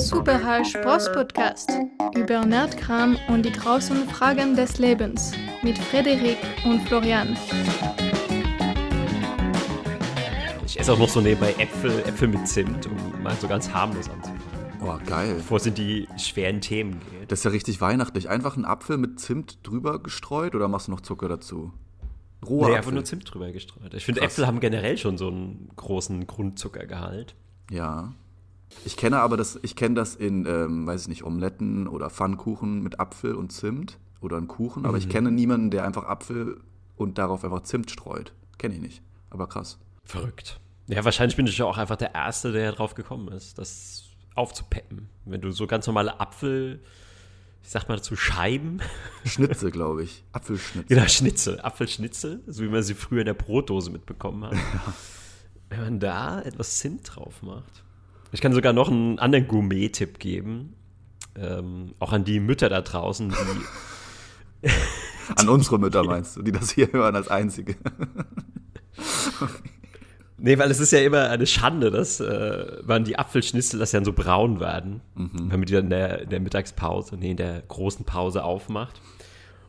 Super Spaß Podcast über Nerdkram und die großen Fragen des Lebens mit Frederik und Florian. Ich esse auch noch so nebenbei Äpfel, Äpfel mit Zimt, um mal so ganz harmlos anzufangen. Oh, geil. Bevor es in die schweren Themen geht. Das ist ja richtig weihnachtlich. Einfach einen Apfel mit Zimt drüber gestreut oder machst du noch Zucker dazu? Roher nee, einfach nur Zimt drüber gestreut. Ich finde, Äpfel haben generell schon so einen großen Grundzuckergehalt. Ja. Ich kenne aber das, ich kenne das in, ähm, weiß ich nicht, Omeletten oder Pfannkuchen mit Apfel und Zimt oder einen Kuchen, aber mhm. ich kenne niemanden, der einfach Apfel und darauf einfach Zimt streut. Kenne ich nicht. Aber krass. Verrückt. Ja, wahrscheinlich bin ich ja auch einfach der Erste, der drauf gekommen ist, das aufzupeppen. Wenn du so ganz normale Apfel, ich sag mal dazu, Scheiben. Schnitzel, glaube ich. Apfelschnitzel. Genau, Schnitzel. Apfelschnitzel, so wie man sie früher in der Brotdose mitbekommen hat. Wenn man da etwas Zimt drauf macht. Ich kann sogar noch einen anderen Gourmet-Tipp geben. Ähm, auch an die Mütter da draußen, die. an unsere Mütter meinst du, die das hier hören als einzige. Nee, weil es ist ja immer eine Schande, dass äh, man die Apfelschnitzel, dass dann so braun werden, mhm. wenn man die dann in der, in der Mittagspause, nee, in der großen Pause aufmacht.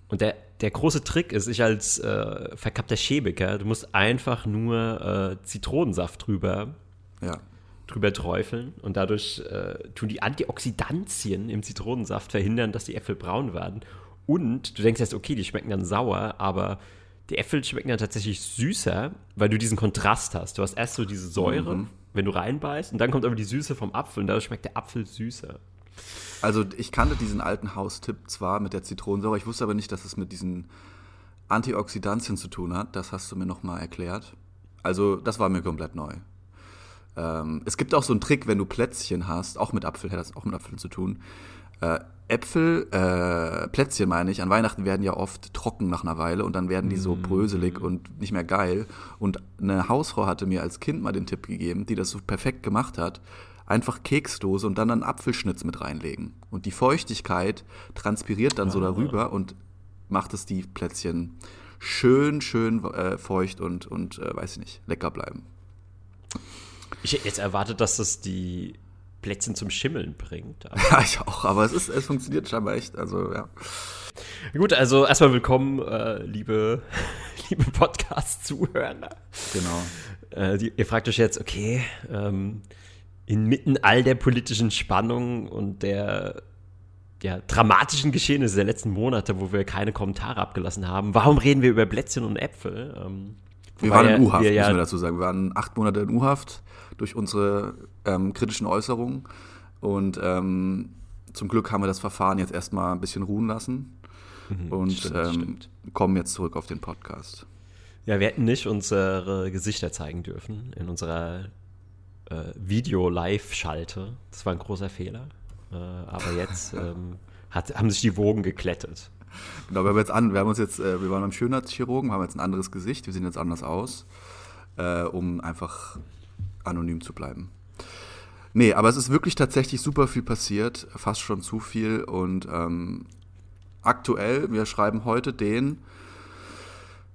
Und der, der große Trick ist, ich als äh, verkappter Chemiker, du musst einfach nur äh, Zitronensaft drüber, ja. Drüber träufeln und dadurch äh, tun die Antioxidantien im Zitronensaft verhindern, dass die Äpfel braun werden. Und du denkst jetzt, okay, die schmecken dann sauer, aber die Äpfel schmecken dann tatsächlich süßer, weil du diesen Kontrast hast. Du hast erst so diese Säure, mhm. wenn du reinbeißt, und dann kommt aber die Süße vom Apfel und dadurch schmeckt der Apfel süßer. Also ich kannte diesen alten Haustipp zwar mit der Zitronensäure, ich wusste aber nicht, dass es mit diesen Antioxidantien zu tun hat. Das hast du mir nochmal erklärt. Also das war mir komplett neu. Ähm, es gibt auch so einen Trick, wenn du Plätzchen hast, auch mit Apfel, hat das auch mit Apfeln zu tun. Äh, Äpfel, äh, Plätzchen meine ich, an Weihnachten werden ja oft trocken nach einer Weile und dann werden die so mm. bröselig und nicht mehr geil. Und eine Hausfrau hatte mir als Kind mal den Tipp gegeben, die das so perfekt gemacht hat. Einfach Keksdose und dann einen Apfelschnitz mit reinlegen. Und die Feuchtigkeit transpiriert dann so ah. darüber und macht es die Plätzchen schön, schön äh, feucht und, und äh, weiß ich nicht, lecker bleiben. Ich hätte jetzt erwartet, dass das die Plätzchen zum Schimmeln bringt. ja, ich auch, aber es, ist, es funktioniert scheinbar echt. Also, ja. Gut, also erstmal willkommen, äh, liebe, liebe Podcast-Zuhörer. Genau. Äh, die, ihr fragt euch jetzt, okay, ähm, inmitten all der politischen Spannung und der ja, dramatischen Geschehnisse der letzten Monate, wo wir keine Kommentare abgelassen haben, warum reden wir über Plätzchen und Äpfel? Ähm, wir waren in U-Haft, ja, müssen wir dazu sagen. Wir waren acht Monate in U-Haft durch unsere ähm, kritischen Äußerungen. Und ähm, zum Glück haben wir das Verfahren jetzt erstmal ein bisschen ruhen lassen mhm, und stimmt, ähm, stimmt. kommen jetzt zurück auf den Podcast. Ja, wir hätten nicht unsere Gesichter zeigen dürfen in unserer äh, Video-Live-Schalte. Das war ein großer Fehler. Äh, aber jetzt ähm, hat, haben sich die Wogen geklettet. Genau, wir haben jetzt an, wir haben uns jetzt, äh, wir waren beim Schönheitschirurgen, haben jetzt ein anderes Gesicht, wir sehen jetzt anders aus, äh, um einfach anonym zu bleiben. Nee, aber es ist wirklich tatsächlich super viel passiert, fast schon zu viel. Und ähm, aktuell, wir schreiben heute den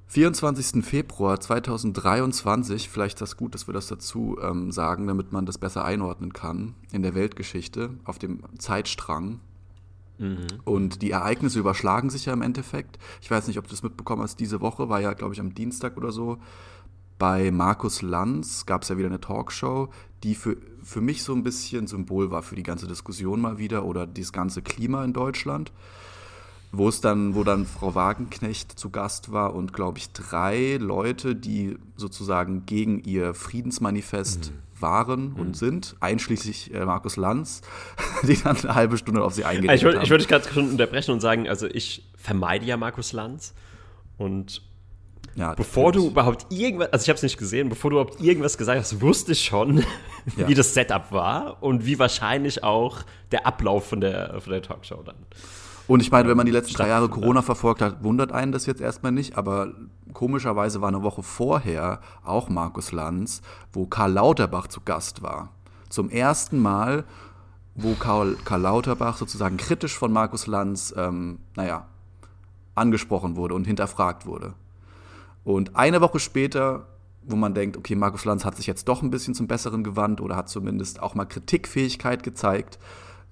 24. Februar 2023. Vielleicht ist das gut, dass wir das dazu ähm, sagen, damit man das besser einordnen kann in der Weltgeschichte, auf dem Zeitstrang. Mhm. Und die Ereignisse überschlagen sich ja im Endeffekt. Ich weiß nicht, ob du das mitbekommen hast. Diese Woche war ja, glaube ich, am Dienstag oder so bei Markus Lanz gab es ja wieder eine Talkshow, die für, für mich so ein bisschen Symbol war für die ganze Diskussion mal wieder oder das ganze Klima in Deutschland. Wo es dann, wo dann Frau Wagenknecht zu Gast war und glaube ich drei Leute, die sozusagen gegen ihr Friedensmanifest mhm. Waren und mhm. sind, einschließlich äh, Markus Lanz, die dann eine halbe Stunde auf sie eingeredet ich haben. Ich würde dich gerade schon unterbrechen und sagen, also ich vermeide ja Markus Lanz und ja, bevor du überhaupt irgendwas, also ich habe es nicht gesehen, bevor du überhaupt irgendwas gesagt hast, wusste ich schon, ja. wie das Setup war und wie wahrscheinlich auch der Ablauf von der, von der Talkshow dann. Und ich meine, wenn man die letzten drei Jahre Corona verfolgt hat, wundert einen das jetzt erstmal nicht, aber komischerweise war eine Woche vorher auch Markus Lanz, wo Karl Lauterbach zu Gast war. Zum ersten Mal, wo Karl, Karl Lauterbach sozusagen kritisch von Markus Lanz, ähm, naja, angesprochen wurde und hinterfragt wurde. Und eine Woche später, wo man denkt, okay, Markus Lanz hat sich jetzt doch ein bisschen zum Besseren gewandt oder hat zumindest auch mal Kritikfähigkeit gezeigt,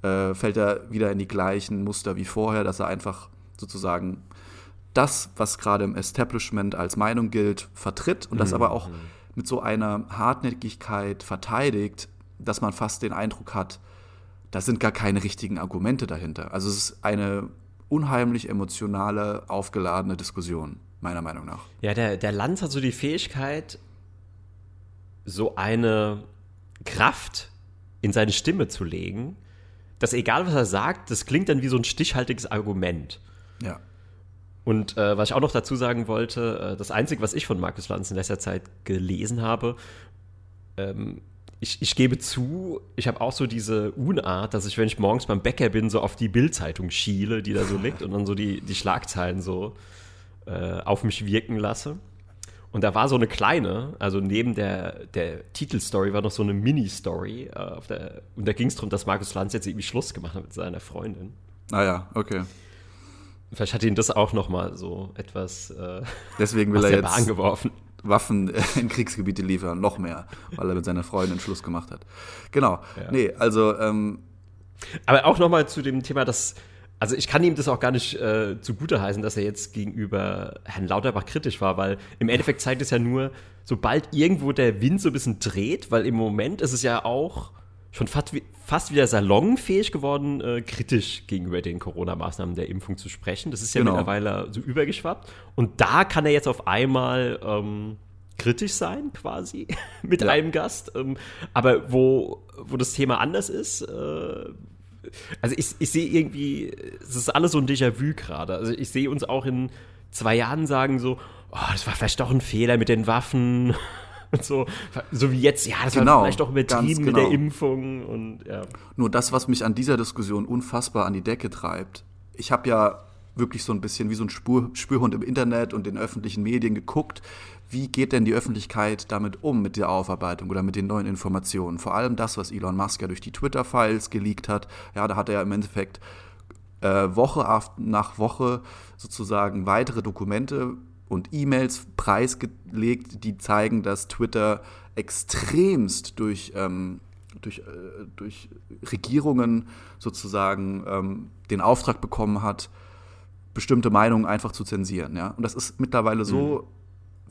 äh, fällt er wieder in die gleichen Muster wie vorher, dass er einfach sozusagen das, was gerade im Establishment als Meinung gilt, vertritt und das mhm. aber auch mit so einer Hartnäckigkeit verteidigt, dass man fast den Eindruck hat, da sind gar keine richtigen Argumente dahinter. Also es ist eine unheimlich emotionale, aufgeladene Diskussion, meiner Meinung nach. Ja, der, der Lanz hat so die Fähigkeit, so eine Kraft in seine Stimme zu legen, dass egal was er sagt, das klingt dann wie so ein stichhaltiges Argument. Ja. Und äh, was ich auch noch dazu sagen wollte, äh, das Einzige, was ich von Markus Lanz in letzter Zeit gelesen habe, ähm, ich, ich, gebe zu, ich habe auch so diese Unart, dass ich, wenn ich morgens beim Bäcker bin, so auf die Bildzeitung schiele, die da so liegt und dann so die, die Schlagzeilen so äh, auf mich wirken lasse. Und da war so eine kleine, also neben der, der Titelstory war noch so eine Mini-Story. Äh, und da ging es darum, dass Markus Lanz jetzt irgendwie Schluss gemacht hat mit seiner Freundin. Ah ja, okay. Vielleicht hat ihn das auch noch mal so etwas äh, Deswegen will er jetzt Bahn geworfen. Waffen in Kriegsgebiete liefern, noch mehr, weil er mit seiner Freundin Schluss gemacht hat. Genau. Ja. Nee, also. Ähm, Aber auch noch mal zu dem Thema, dass. Also ich kann ihm das auch gar nicht äh, zugute heißen, dass er jetzt gegenüber Herrn Lauterbach kritisch war, weil im Endeffekt zeigt es ja nur, sobald irgendwo der Wind so ein bisschen dreht, weil im Moment ist es ja auch schon fast, fast wieder salonfähig geworden, äh, kritisch gegenüber den Corona-Maßnahmen der Impfung zu sprechen. Das ist ja genau. mittlerweile so übergeschwappt. Und da kann er jetzt auf einmal ähm, kritisch sein, quasi, mit ja. einem Gast. Ähm, aber wo, wo das Thema anders ist, äh, also ich, ich sehe irgendwie, es ist alles so ein Déjà-vu gerade. Also ich sehe uns auch in zwei Jahren sagen so, oh, das war vielleicht doch ein Fehler mit den Waffen so, so wie jetzt, ja, das genau, war vielleicht doch übertrieben genau. mit der genau. Impfung und ja. Nur das, was mich an dieser Diskussion unfassbar an die Decke treibt. Ich habe ja wirklich so ein bisschen wie so ein Spur, Spürhund im Internet und in öffentlichen Medien geguckt, wie geht denn die Öffentlichkeit damit um, mit der Aufarbeitung oder mit den neuen Informationen? Vor allem das, was Elon Musk ja durch die Twitter-Files geleakt hat. Ja, da hat er im Endeffekt äh, Woche nach Woche sozusagen weitere Dokumente und E-Mails preisgelegt, die zeigen, dass Twitter extremst durch, ähm, durch, äh, durch Regierungen sozusagen ähm, den Auftrag bekommen hat, bestimmte Meinungen einfach zu zensieren. Ja? Und das ist mittlerweile so mhm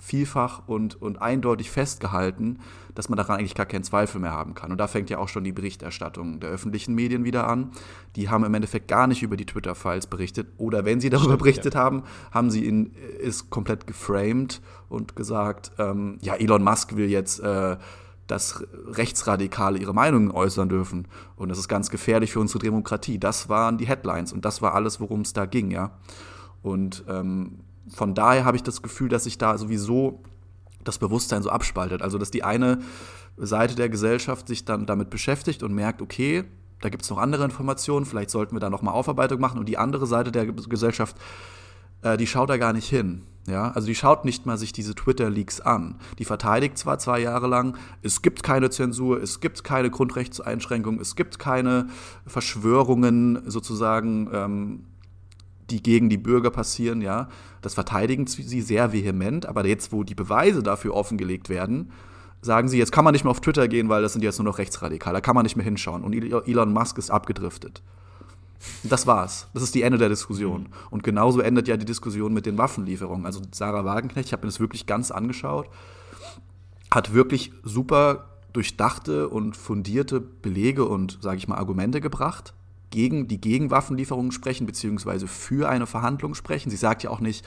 vielfach und, und eindeutig festgehalten, dass man daran eigentlich gar keinen Zweifel mehr haben kann. Und da fängt ja auch schon die Berichterstattung der öffentlichen Medien wieder an. Die haben im Endeffekt gar nicht über die Twitter-Files berichtet. Oder wenn sie darüber berichtet ja. haben, haben sie ihn ist komplett geframed und gesagt, ähm, ja, Elon Musk will jetzt äh, dass Rechtsradikale ihre Meinungen äußern dürfen. Und das ist ganz gefährlich für unsere Demokratie. Das waren die Headlines und das war alles, worum es da ging, ja. Und ähm, von daher habe ich das Gefühl, dass sich da sowieso das Bewusstsein so abspaltet. Also, dass die eine Seite der Gesellschaft sich dann damit beschäftigt und merkt, okay, da gibt es noch andere Informationen, vielleicht sollten wir da nochmal Aufarbeitung machen. Und die andere Seite der Gesellschaft, äh, die schaut da gar nicht hin. Ja, also die schaut nicht mal sich diese Twitter-Leaks an. Die verteidigt zwar zwei Jahre lang, es gibt keine Zensur, es gibt keine Grundrechtseinschränkungen, es gibt keine Verschwörungen sozusagen ähm, die gegen die Bürger passieren, ja, das verteidigen sie sehr vehement, aber jetzt, wo die Beweise dafür offengelegt werden, sagen sie, jetzt kann man nicht mehr auf Twitter gehen, weil das sind jetzt nur noch Rechtsradikale, da kann man nicht mehr hinschauen und Elon Musk ist abgedriftet. Das war's. Das ist die Ende der Diskussion. Und genauso endet ja die Diskussion mit den Waffenlieferungen. Also Sarah Wagenknecht, ich habe mir das wirklich ganz angeschaut, hat wirklich super durchdachte und fundierte Belege und, sage ich mal, Argumente gebracht gegen die Gegenwaffenlieferungen sprechen, beziehungsweise für eine Verhandlung sprechen. Sie sagt ja auch nicht,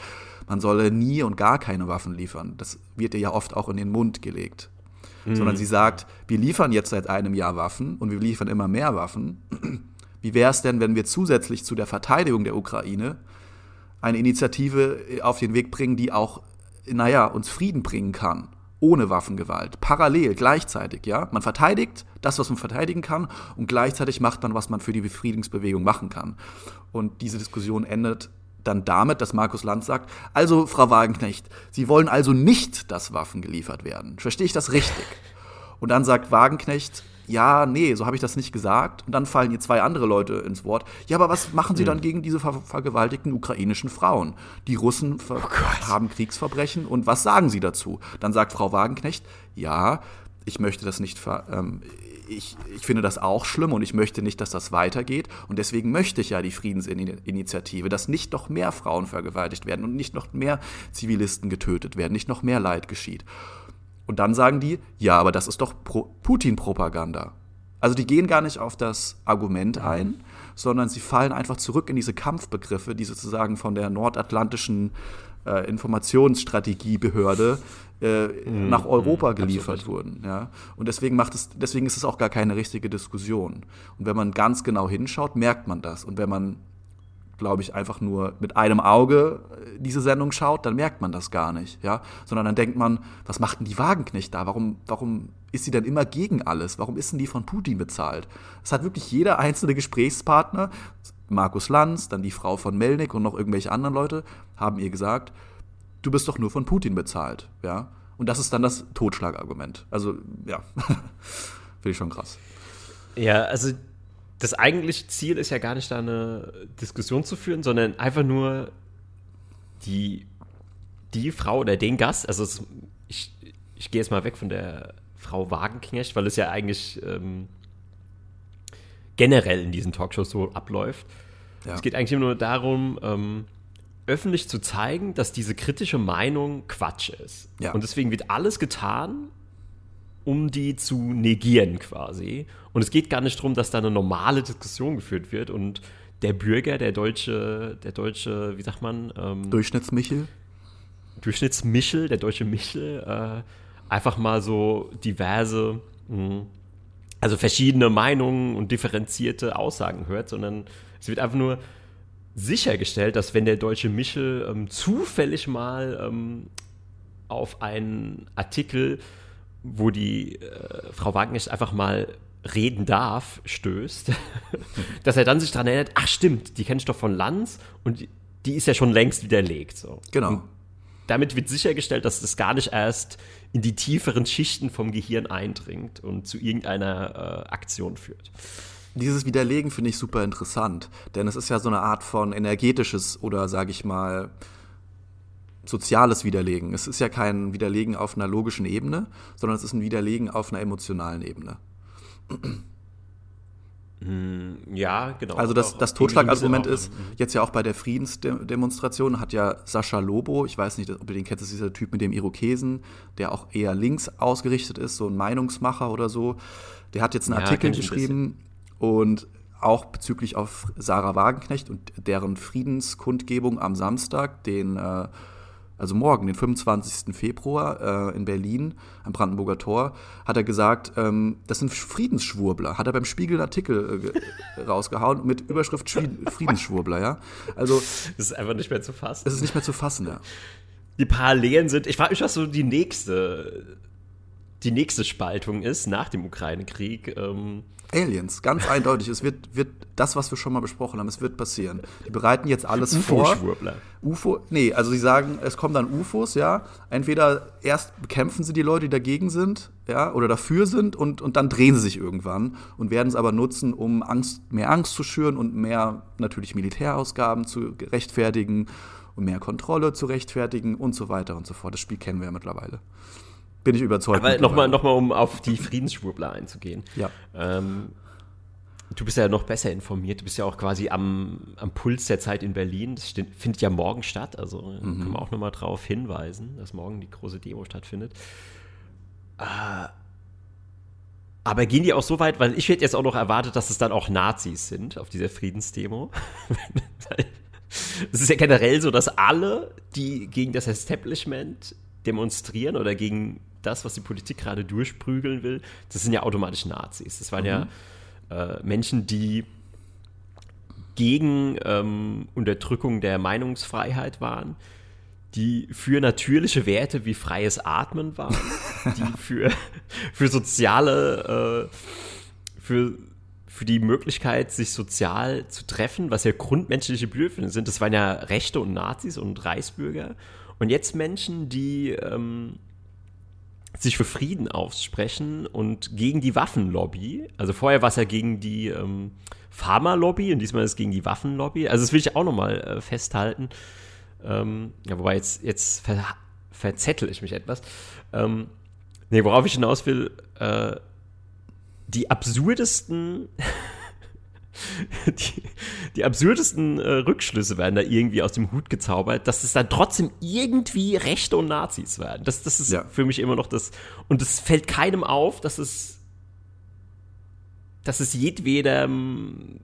man solle nie und gar keine Waffen liefern. Das wird ihr ja oft auch in den Mund gelegt. Mhm. Sondern sie sagt, wir liefern jetzt seit einem Jahr Waffen und wir liefern immer mehr Waffen. Wie wäre es denn, wenn wir zusätzlich zu der Verteidigung der Ukraine eine Initiative auf den Weg bringen, die auch, naja, uns Frieden bringen kann? Ohne Waffengewalt, parallel, gleichzeitig, ja. Man verteidigt das, was man verteidigen kann, und gleichzeitig macht man, was man für die Befriedungsbewegung machen kann. Und diese Diskussion endet dann damit, dass Markus Lanz sagt, also Frau Wagenknecht, Sie wollen also nicht, dass Waffen geliefert werden. Verstehe ich das richtig? Und dann sagt Wagenknecht, ja, nee, so habe ich das nicht gesagt. Und dann fallen ihr zwei andere Leute ins Wort. Ja, aber was machen sie hm. dann gegen diese ver vergewaltigten ukrainischen Frauen? Die Russen oh haben Kriegsverbrechen und was sagen sie dazu? Dann sagt Frau Wagenknecht, ja, ich möchte das nicht ver, ähm, ich, ich finde das auch schlimm und ich möchte nicht, dass das weitergeht. Und deswegen möchte ich ja die Friedensinitiative, dass nicht noch mehr Frauen vergewaltigt werden und nicht noch mehr Zivilisten getötet werden, nicht noch mehr Leid geschieht. Und dann sagen die, ja, aber das ist doch Putin-Propaganda. Also die gehen gar nicht auf das Argument ein, sondern sie fallen einfach zurück in diese Kampfbegriffe, die sozusagen von der nordatlantischen äh, Informationsstrategiebehörde äh, mhm. nach Europa geliefert Absolut. wurden. Ja? Und deswegen, macht es, deswegen ist es auch gar keine richtige Diskussion. Und wenn man ganz genau hinschaut, merkt man das. Und wenn man, glaube ich, einfach nur mit einem Auge äh, diese Sendung schaut, dann merkt man das gar nicht. Ja? Sondern dann denkt man, was macht denn die Wagenknecht da? Warum, warum ist sie denn immer gegen alles? Warum ist denn die von Putin bezahlt? Es hat wirklich jeder einzelne Gesprächspartner, Markus Lanz, dann die Frau von Melnik und noch irgendwelche anderen Leute, haben ihr gesagt, du bist doch nur von Putin bezahlt, ja. Und das ist dann das Totschlagargument. Also, ja, finde ich schon krass. Ja, also das eigentliche Ziel ist ja gar nicht da eine Diskussion zu führen, sondern einfach nur die, die Frau oder den Gast, also es, ich, ich gehe jetzt mal weg von der Frau Wagenknecht, weil es ja eigentlich ähm, generell in diesen Talkshows so abläuft. Ja. Es geht eigentlich nur darum, ähm, öffentlich zu zeigen, dass diese kritische Meinung Quatsch ist. Ja. Und deswegen wird alles getan, um die zu negieren quasi. Und es geht gar nicht darum, dass da eine normale Diskussion geführt wird und der Bürger, der deutsche, der deutsche, wie sagt man? Ähm, Durchschnittsmichel? Durchschnittsmichel, der deutsche Michel, äh, einfach mal so diverse, mh, hm, also verschiedene Meinungen und differenzierte Aussagen hört, sondern es wird einfach nur sichergestellt, dass wenn der deutsche Michel ähm, zufällig mal ähm, auf einen Artikel, wo die äh, Frau Wagner einfach mal reden darf, stößt, dass er dann sich daran erinnert, ach stimmt, die kenne ich doch von Lanz und die, die ist ja schon längst widerlegt. So. Genau. Und damit wird sichergestellt, dass das gar nicht erst in die tieferen Schichten vom Gehirn eindringt und zu irgendeiner äh, Aktion führt dieses Widerlegen finde ich super interessant, denn es ist ja so eine Art von energetisches oder sage ich mal soziales Widerlegen. Es ist ja kein Widerlegen auf einer logischen Ebene, sondern es ist ein Widerlegen auf einer emotionalen Ebene. Hm, ja, genau. Also das, das Totschlagargument ist, mhm. jetzt ja auch bei der Friedensdemonstration hat ja Sascha Lobo, ich weiß nicht, ob ihr den kennt, das ist dieser Typ mit dem Irokesen, der auch eher links ausgerichtet ist, so ein Meinungsmacher oder so. Der hat jetzt einen ja, Artikel geschrieben, und auch bezüglich auf Sarah Wagenknecht und deren Friedenskundgebung am Samstag, den, äh, also morgen, den 25. Februar äh, in Berlin am Brandenburger Tor, hat er gesagt, ähm, das sind Friedensschwurbler. Hat er beim Spiegel einen Artikel äh, rausgehauen mit Überschrift Friedensschwurbler, ja. Also. Das ist einfach nicht mehr zu fassen. Das ist nicht mehr zu fassen, ja. Die Parallelen sind, ich frage mich, was so die nächste, die nächste Spaltung ist nach dem Ukraine-Krieg. Ähm, Aliens, ganz eindeutig. Es wird, wird das, was wir schon mal besprochen haben, es wird passieren. Die bereiten jetzt alles vor. UFO, nee, also sie sagen, es kommen dann UFOs, ja. Entweder erst bekämpfen sie die Leute, die dagegen sind, ja, oder dafür sind und, und dann drehen sie sich irgendwann und werden es aber nutzen, um Angst, mehr Angst zu schüren und mehr natürlich Militärausgaben zu rechtfertigen und mehr Kontrolle zu rechtfertigen und so weiter und so fort. Das Spiel kennen wir ja mittlerweile bin ich überzeugt. Aber nochmal, noch mal, um auf die Friedensschwurbler einzugehen. Ja. Ähm, du bist ja noch besser informiert. Du bist ja auch quasi am, am Puls der Zeit in Berlin. Das findet ja morgen statt. Also mhm. können wir auch nochmal darauf hinweisen, dass morgen die große Demo stattfindet. Äh, aber gehen die auch so weit, weil ich hätte jetzt auch noch erwartet, dass es dann auch Nazis sind auf dieser Friedensdemo. es ist ja generell so, dass alle, die gegen das Establishment demonstrieren oder gegen das, was die Politik gerade durchprügeln will, das sind ja automatisch Nazis. Das waren mhm. ja äh, Menschen, die gegen ähm, Unterdrückung der Meinungsfreiheit waren, die für natürliche Werte wie freies Atmen waren, die für, für soziale, äh, für, für die Möglichkeit, sich sozial zu treffen, was ja grundmenschliche Bedürfnisse sind. Das waren ja Rechte und Nazis und Reichsbürger. Und jetzt Menschen, die ähm, sich für Frieden aussprechen und gegen die Waffenlobby. Also vorher war es ja gegen die ähm, Pharmalobby und diesmal ist es gegen die Waffenlobby. Also das will ich auch nochmal äh, festhalten. Ähm, ja, wobei jetzt, jetzt ver verzettel ich mich etwas. Ähm, Nee, worauf ich hinaus will, äh, die absurdesten die, die absurdesten äh, Rückschlüsse werden da irgendwie aus dem Hut gezaubert, dass es dann trotzdem irgendwie Rechte und Nazis werden. Das, das ist ja. für mich immer noch das. Und es fällt keinem auf, dass es, dass es jedwedem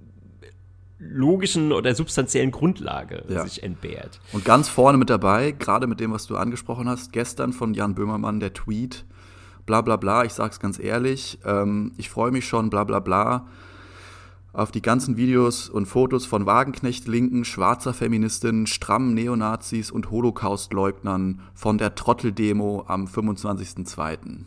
logischen oder substanziellen Grundlage ja. sich entbehrt. Und ganz vorne mit dabei, gerade mit dem, was du angesprochen hast, gestern von Jan Böhmermann der Tweet, bla bla bla, ich sag's ganz ehrlich, ähm, ich freue mich schon, bla bla bla auf die ganzen Videos und Fotos von Wagenknecht-Linken, schwarzer Feministinnen, strammen Neonazis und Holocaust-Leugnern von der Trotteldemo am 25.02.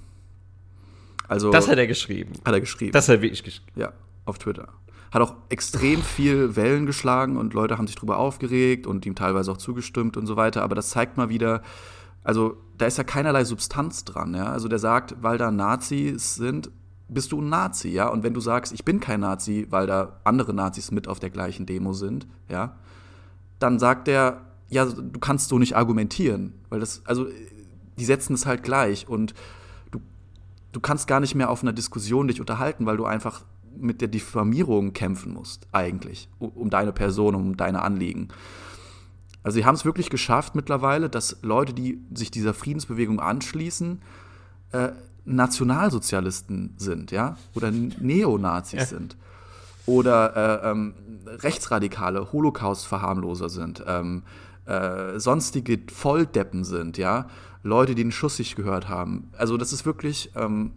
Also, das hat er geschrieben. Hat er geschrieben. Das hat er wirklich geschrieben. Ja, auf Twitter. Hat auch extrem viel Wellen geschlagen und Leute haben sich darüber aufgeregt und ihm teilweise auch zugestimmt und so weiter. Aber das zeigt mal wieder, also da ist ja keinerlei Substanz dran. Ja? Also der sagt, weil da Nazis sind, bist du ein Nazi, ja? Und wenn du sagst, ich bin kein Nazi, weil da andere Nazis mit auf der gleichen Demo sind, ja, dann sagt er, ja, du kannst so nicht argumentieren, weil das, also, die setzen es halt gleich und du, du kannst gar nicht mehr auf einer Diskussion dich unterhalten, weil du einfach mit der Diffamierung kämpfen musst, eigentlich, um deine Person, um deine Anliegen. Also, sie haben es wirklich geschafft mittlerweile, dass Leute, die sich dieser Friedensbewegung anschließen, äh, Nationalsozialisten sind, ja, oder Neonazis ja. sind oder äh, ähm, Rechtsradikale, Holocaust-Verharmloser sind, ähm, äh, sonstige Volldeppen sind, ja, Leute, die den Schuss nicht gehört haben. Also das ist wirklich, ähm,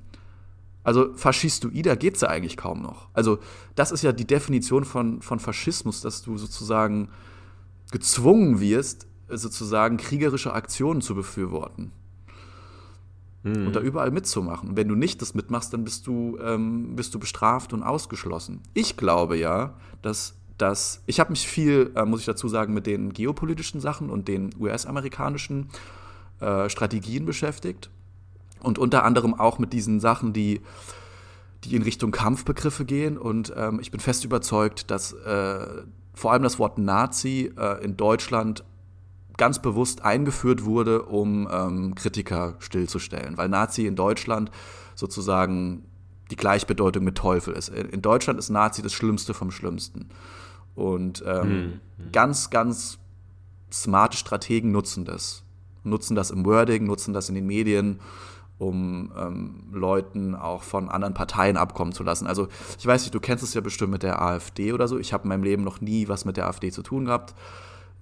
also Faschistoider geht es ja eigentlich kaum noch. Also das ist ja die Definition von, von Faschismus, dass du sozusagen gezwungen wirst, sozusagen kriegerische Aktionen zu befürworten mhm. und da überall mitzumachen. Und wenn du nicht das mitmachst, dann bist du, ähm, bist du bestraft und ausgeschlossen. Ich glaube ja, dass dass ich habe mich viel, äh, muss ich dazu sagen, mit den geopolitischen Sachen und den US-amerikanischen äh, Strategien beschäftigt und unter anderem auch mit diesen Sachen, die die in Richtung Kampfbegriffe gehen. Und ähm, ich bin fest überzeugt, dass äh, vor allem das Wort Nazi äh, in Deutschland ganz bewusst eingeführt wurde, um ähm, Kritiker stillzustellen, weil Nazi in Deutschland sozusagen die Gleichbedeutung mit Teufel ist. In Deutschland ist Nazi das Schlimmste vom Schlimmsten. Und ähm, mhm. ganz, ganz smarte Strategen nutzen das. Nutzen das im Wording, nutzen das in den Medien, um ähm, Leuten auch von anderen Parteien abkommen zu lassen. Also ich weiß nicht, du kennst es ja bestimmt mit der AfD oder so. Ich habe in meinem Leben noch nie was mit der AfD zu tun gehabt.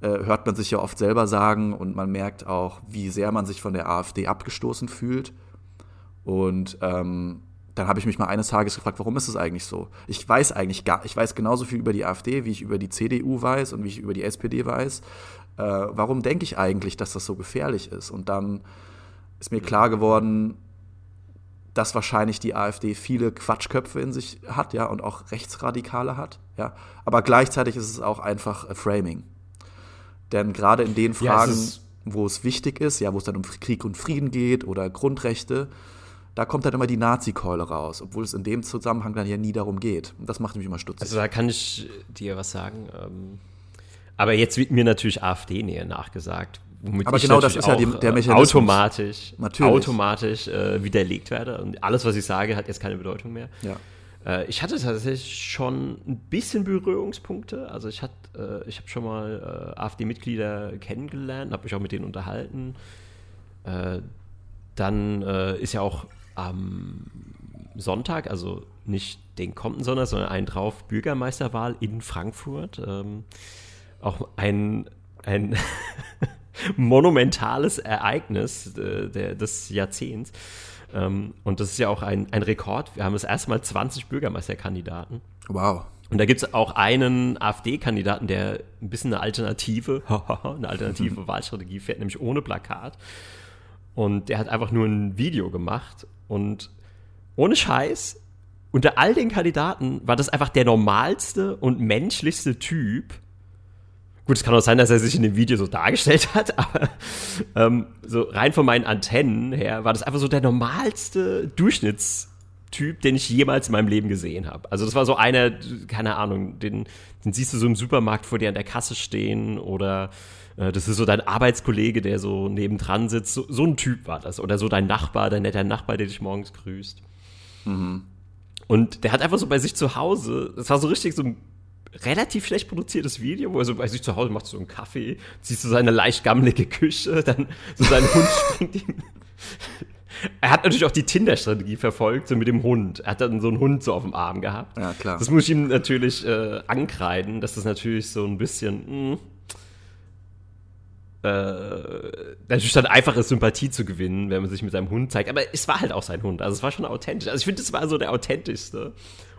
Äh, hört man sich ja oft selber sagen und man merkt auch, wie sehr man sich von der AfD abgestoßen fühlt. Und ähm, dann habe ich mich mal eines Tages gefragt, warum ist es eigentlich so? Ich weiß eigentlich gar, ich weiß genauso viel über die AfD, wie ich über die CDU weiß und wie ich über die SPD weiß. Äh, warum denke ich eigentlich, dass das so gefährlich ist? Und dann ist mir klar geworden, dass wahrscheinlich die AfD viele Quatschköpfe in sich hat, ja, und auch Rechtsradikale hat, ja. Aber gleichzeitig ist es auch einfach Framing. Denn gerade in den Fragen, ja, es wo es wichtig ist, ja, wo es dann um Krieg und Frieden geht oder Grundrechte, da kommt dann immer die Nazi-Keule raus, obwohl es in dem Zusammenhang dann ja nie darum geht. Und das macht mich immer stutzig. Also da kann ich dir was sagen. Ähm, aber jetzt wird mir natürlich AfD-Nähe nachgesagt. Aber genau das ist ja die, der äh, Mechanismus. Automatisch, natürlich. automatisch äh, widerlegt werde. Und alles, was ich sage, hat jetzt keine Bedeutung mehr. Ja. Äh, ich hatte tatsächlich schon ein bisschen Berührungspunkte. Also ich, äh, ich habe schon mal äh, AfD-Mitglieder kennengelernt, habe mich auch mit denen unterhalten. Dann ist ja auch am Sonntag, also nicht den kommenden Sonntag, sondern einen drauf, Bürgermeisterwahl in Frankfurt. Ähm, auch ein, ein monumentales Ereignis des Jahrzehnts. Ähm, und das ist ja auch ein, ein Rekord. Wir haben das erste Mal 20 Bürgermeisterkandidaten. Wow. Und da gibt es auch einen AfD-Kandidaten, der ein bisschen eine Alternative, eine alternative Wahlstrategie fährt, nämlich ohne Plakat. Und der hat einfach nur ein Video gemacht und ohne Scheiß, unter all den Kandidaten war das einfach der normalste und menschlichste Typ, Gut, es kann auch sein, dass er sich in dem Video so dargestellt hat, aber ähm, so rein von meinen Antennen her war das einfach so der normalste Durchschnittstyp Typ, den ich jemals in meinem Leben gesehen habe. Also das war so einer, keine Ahnung, den, den siehst du so im Supermarkt vor dir an der Kasse stehen oder äh, das ist so dein Arbeitskollege, der so nebendran sitzt. So, so, ein Typ war das. Oder so dein Nachbar, dein netter Nachbar, der dich morgens grüßt. Mhm. Und der hat einfach so bei sich zu Hause, das war so richtig so ein relativ schlecht produziertes Video, wo er so bei sich zu Hause macht so einen Kaffee, siehst du seine leicht gammelige Küche, dann so sein Hund springt ihm. Er hat natürlich auch die Tinder-Strategie verfolgt, so mit dem Hund. Er hat dann so einen Hund so auf dem Arm gehabt. Ja, klar. Das muss ich ihm natürlich äh, ankreiden, dass das natürlich so ein bisschen, mh, hm, äh, natürlich dann einfache Sympathie zu gewinnen, wenn man sich mit seinem Hund zeigt. Aber es war halt auch sein Hund. Also es war schon authentisch. Also ich finde, es war so der authentischste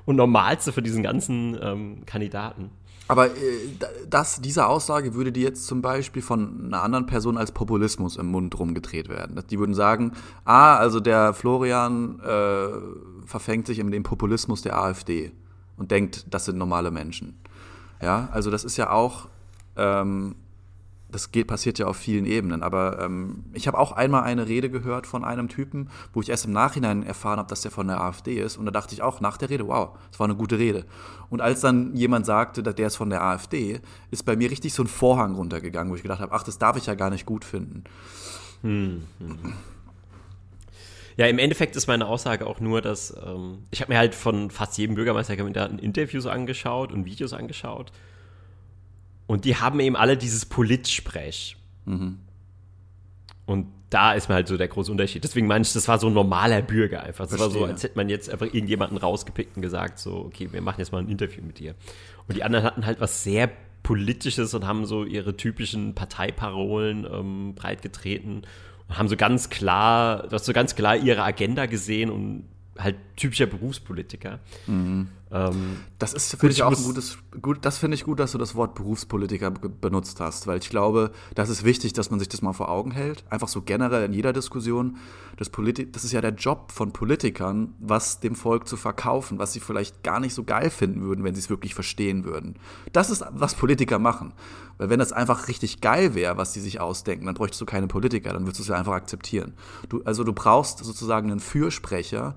und normalste von diesen ganzen ähm, Kandidaten. Aber äh, das, diese Aussage würde die jetzt zum Beispiel von einer anderen Person als Populismus im Mund rumgedreht werden. Die würden sagen, ah, also der Florian äh, verfängt sich in den Populismus der AfD und denkt, das sind normale Menschen. Ja, also das ist ja auch ähm, das geht, passiert ja auf vielen Ebenen. Aber ähm, ich habe auch einmal eine Rede gehört von einem Typen, wo ich erst im Nachhinein erfahren habe, dass der von der AfD ist. Und da dachte ich auch nach der Rede, wow, das war eine gute Rede. Und als dann jemand sagte, der ist von der AfD, ist bei mir richtig so ein Vorhang runtergegangen, wo ich gedacht habe, ach, das darf ich ja gar nicht gut finden. Hm, hm. Ja, im Endeffekt ist meine Aussage auch nur, dass ähm, ich habe mir halt von fast jedem Bürgermeisterkandidaten Interviews angeschaut und Videos angeschaut. Und die haben eben alle dieses Politsprech. Mhm. Und da ist mir halt so der große Unterschied. Deswegen meine ich, das war so ein normaler Bürger einfach. Das Verstehe. war so, als hätte man jetzt einfach irgendjemanden rausgepickt und gesagt, so, okay, wir machen jetzt mal ein Interview mit dir. Und die anderen hatten halt was sehr Politisches und haben so ihre typischen Parteiparolen ähm, breitgetreten und haben so ganz klar, du hast so ganz klar ihre Agenda gesehen und halt typischer Berufspolitiker. Mhm. Ähm, das ist finde ich auch ein gutes, gut, das finde ich gut, dass du das Wort Berufspolitiker benutzt hast, weil ich glaube, das ist wichtig, dass man sich das mal vor Augen hält. Einfach so generell in jeder Diskussion. Das, Politi das ist ja der Job von Politikern, was dem Volk zu verkaufen, was sie vielleicht gar nicht so geil finden würden, wenn sie es wirklich verstehen würden. Das ist, was Politiker machen. Weil wenn das einfach richtig geil wäre, was sie sich ausdenken, dann bräuchtest du keine Politiker, dann würdest du es ja einfach akzeptieren. Du, also du brauchst sozusagen einen Fürsprecher,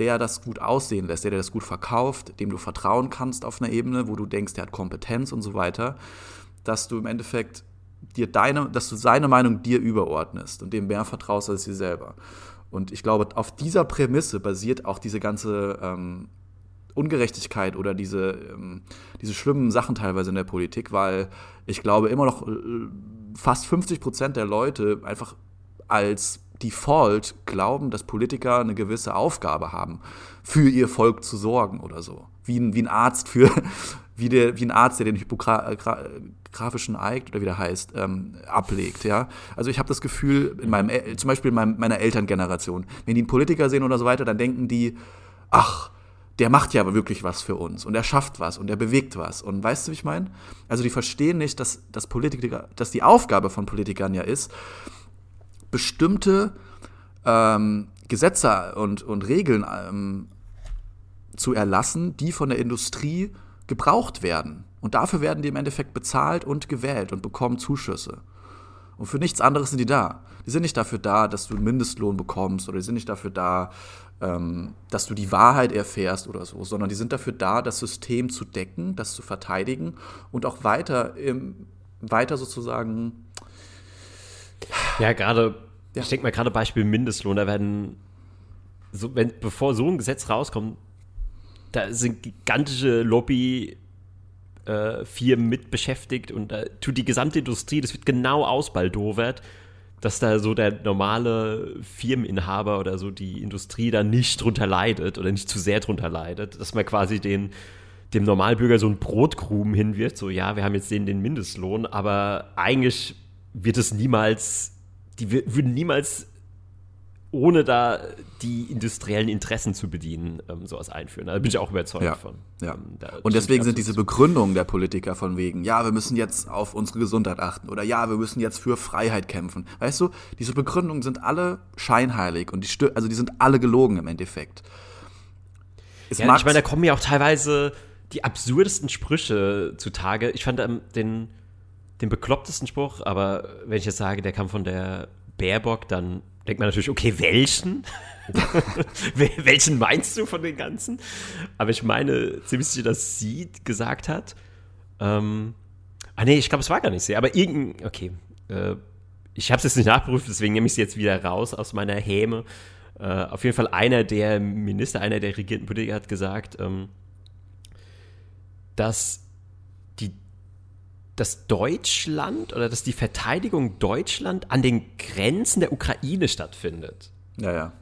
der das gut aussehen lässt, der, der das gut verkauft, dem du vertrauen kannst auf einer Ebene, wo du denkst, der hat Kompetenz und so weiter, dass du im Endeffekt dir deine, dass du seine Meinung dir überordnest und dem mehr vertraust als dir selber. Und ich glaube, auf dieser Prämisse basiert auch diese ganze ähm, Ungerechtigkeit oder diese, ähm, diese schlimmen Sachen teilweise in der Politik, weil ich glaube immer noch äh, fast 50 Prozent der Leute einfach als Default glauben, dass Politiker eine gewisse Aufgabe haben, für ihr Volk zu sorgen oder so. Wie ein, wie ein Arzt für, wie, der, wie ein Arzt, der den hypografischen Eid oder wie der heißt, ähm, ablegt. Ja? Also ich habe das Gefühl, in meinem, zum Beispiel in meinem, meiner Elterngeneration, wenn die einen Politiker sehen oder so weiter, dann denken die, ach, der macht ja wirklich was für uns und er schafft was und er bewegt was. Und weißt du, wie ich meine? Also die verstehen nicht, dass, dass Politiker, dass die Aufgabe von Politikern ja ist, bestimmte ähm, Gesetze und, und Regeln ähm, zu erlassen, die von der Industrie gebraucht werden. Und dafür werden die im Endeffekt bezahlt und gewählt und bekommen Zuschüsse. Und für nichts anderes sind die da. Die sind nicht dafür da, dass du einen Mindestlohn bekommst oder die sind nicht dafür da, ähm, dass du die Wahrheit erfährst oder so, sondern die sind dafür da, das System zu decken, das zu verteidigen und auch weiter, im, weiter sozusagen ja, gerade, ja. ich denke mal gerade Beispiel Mindestlohn, da werden, so, wenn, bevor so ein Gesetz rauskommt, da sind gigantische Lobby äh, Firmen mit beschäftigt und da tut die gesamte Industrie, das wird genau ausbaldowert, dass da so der normale Firmeninhaber oder so die Industrie da nicht drunter leidet oder nicht zu sehr drunter leidet, dass man quasi den dem Normalbürger so ein Brotkrumen hinwirft, so ja, wir haben jetzt den, den Mindestlohn, aber eigentlich wird es niemals, die würden niemals ohne da die industriellen Interessen zu bedienen, ähm, sowas einführen. Da bin ich auch überzeugt ja, von. Ja. Ähm, und deswegen sind diese Begründungen der Politiker von wegen, ja, wir müssen jetzt auf unsere Gesundheit achten oder ja, wir müssen jetzt für Freiheit kämpfen. Weißt du, diese Begründungen sind alle scheinheilig und die, also die sind alle gelogen im Endeffekt. Es ja, ich meine, da kommen ja auch teilweise die absurdesten Sprüche zutage. Ich fand ähm, den den beklopptesten Spruch, aber wenn ich jetzt sage, der kam von der Baerbock, dann denkt man natürlich, okay, welchen? welchen meinst du von den ganzen? Aber ich meine ziemlich sicher, dass sie gesagt hat. Ähm, ah nee, ich glaube, es war gar nicht sie, aber irgendein, okay, äh, ich habe es jetzt nicht nachgeprüft, deswegen nehme ich sie jetzt wieder raus aus meiner Häme. Äh, auf jeden Fall einer der Minister, einer der regierenden Politiker hat gesagt, ähm, dass dass Deutschland oder dass die Verteidigung Deutschland an den Grenzen der Ukraine stattfindet. Ja, ja.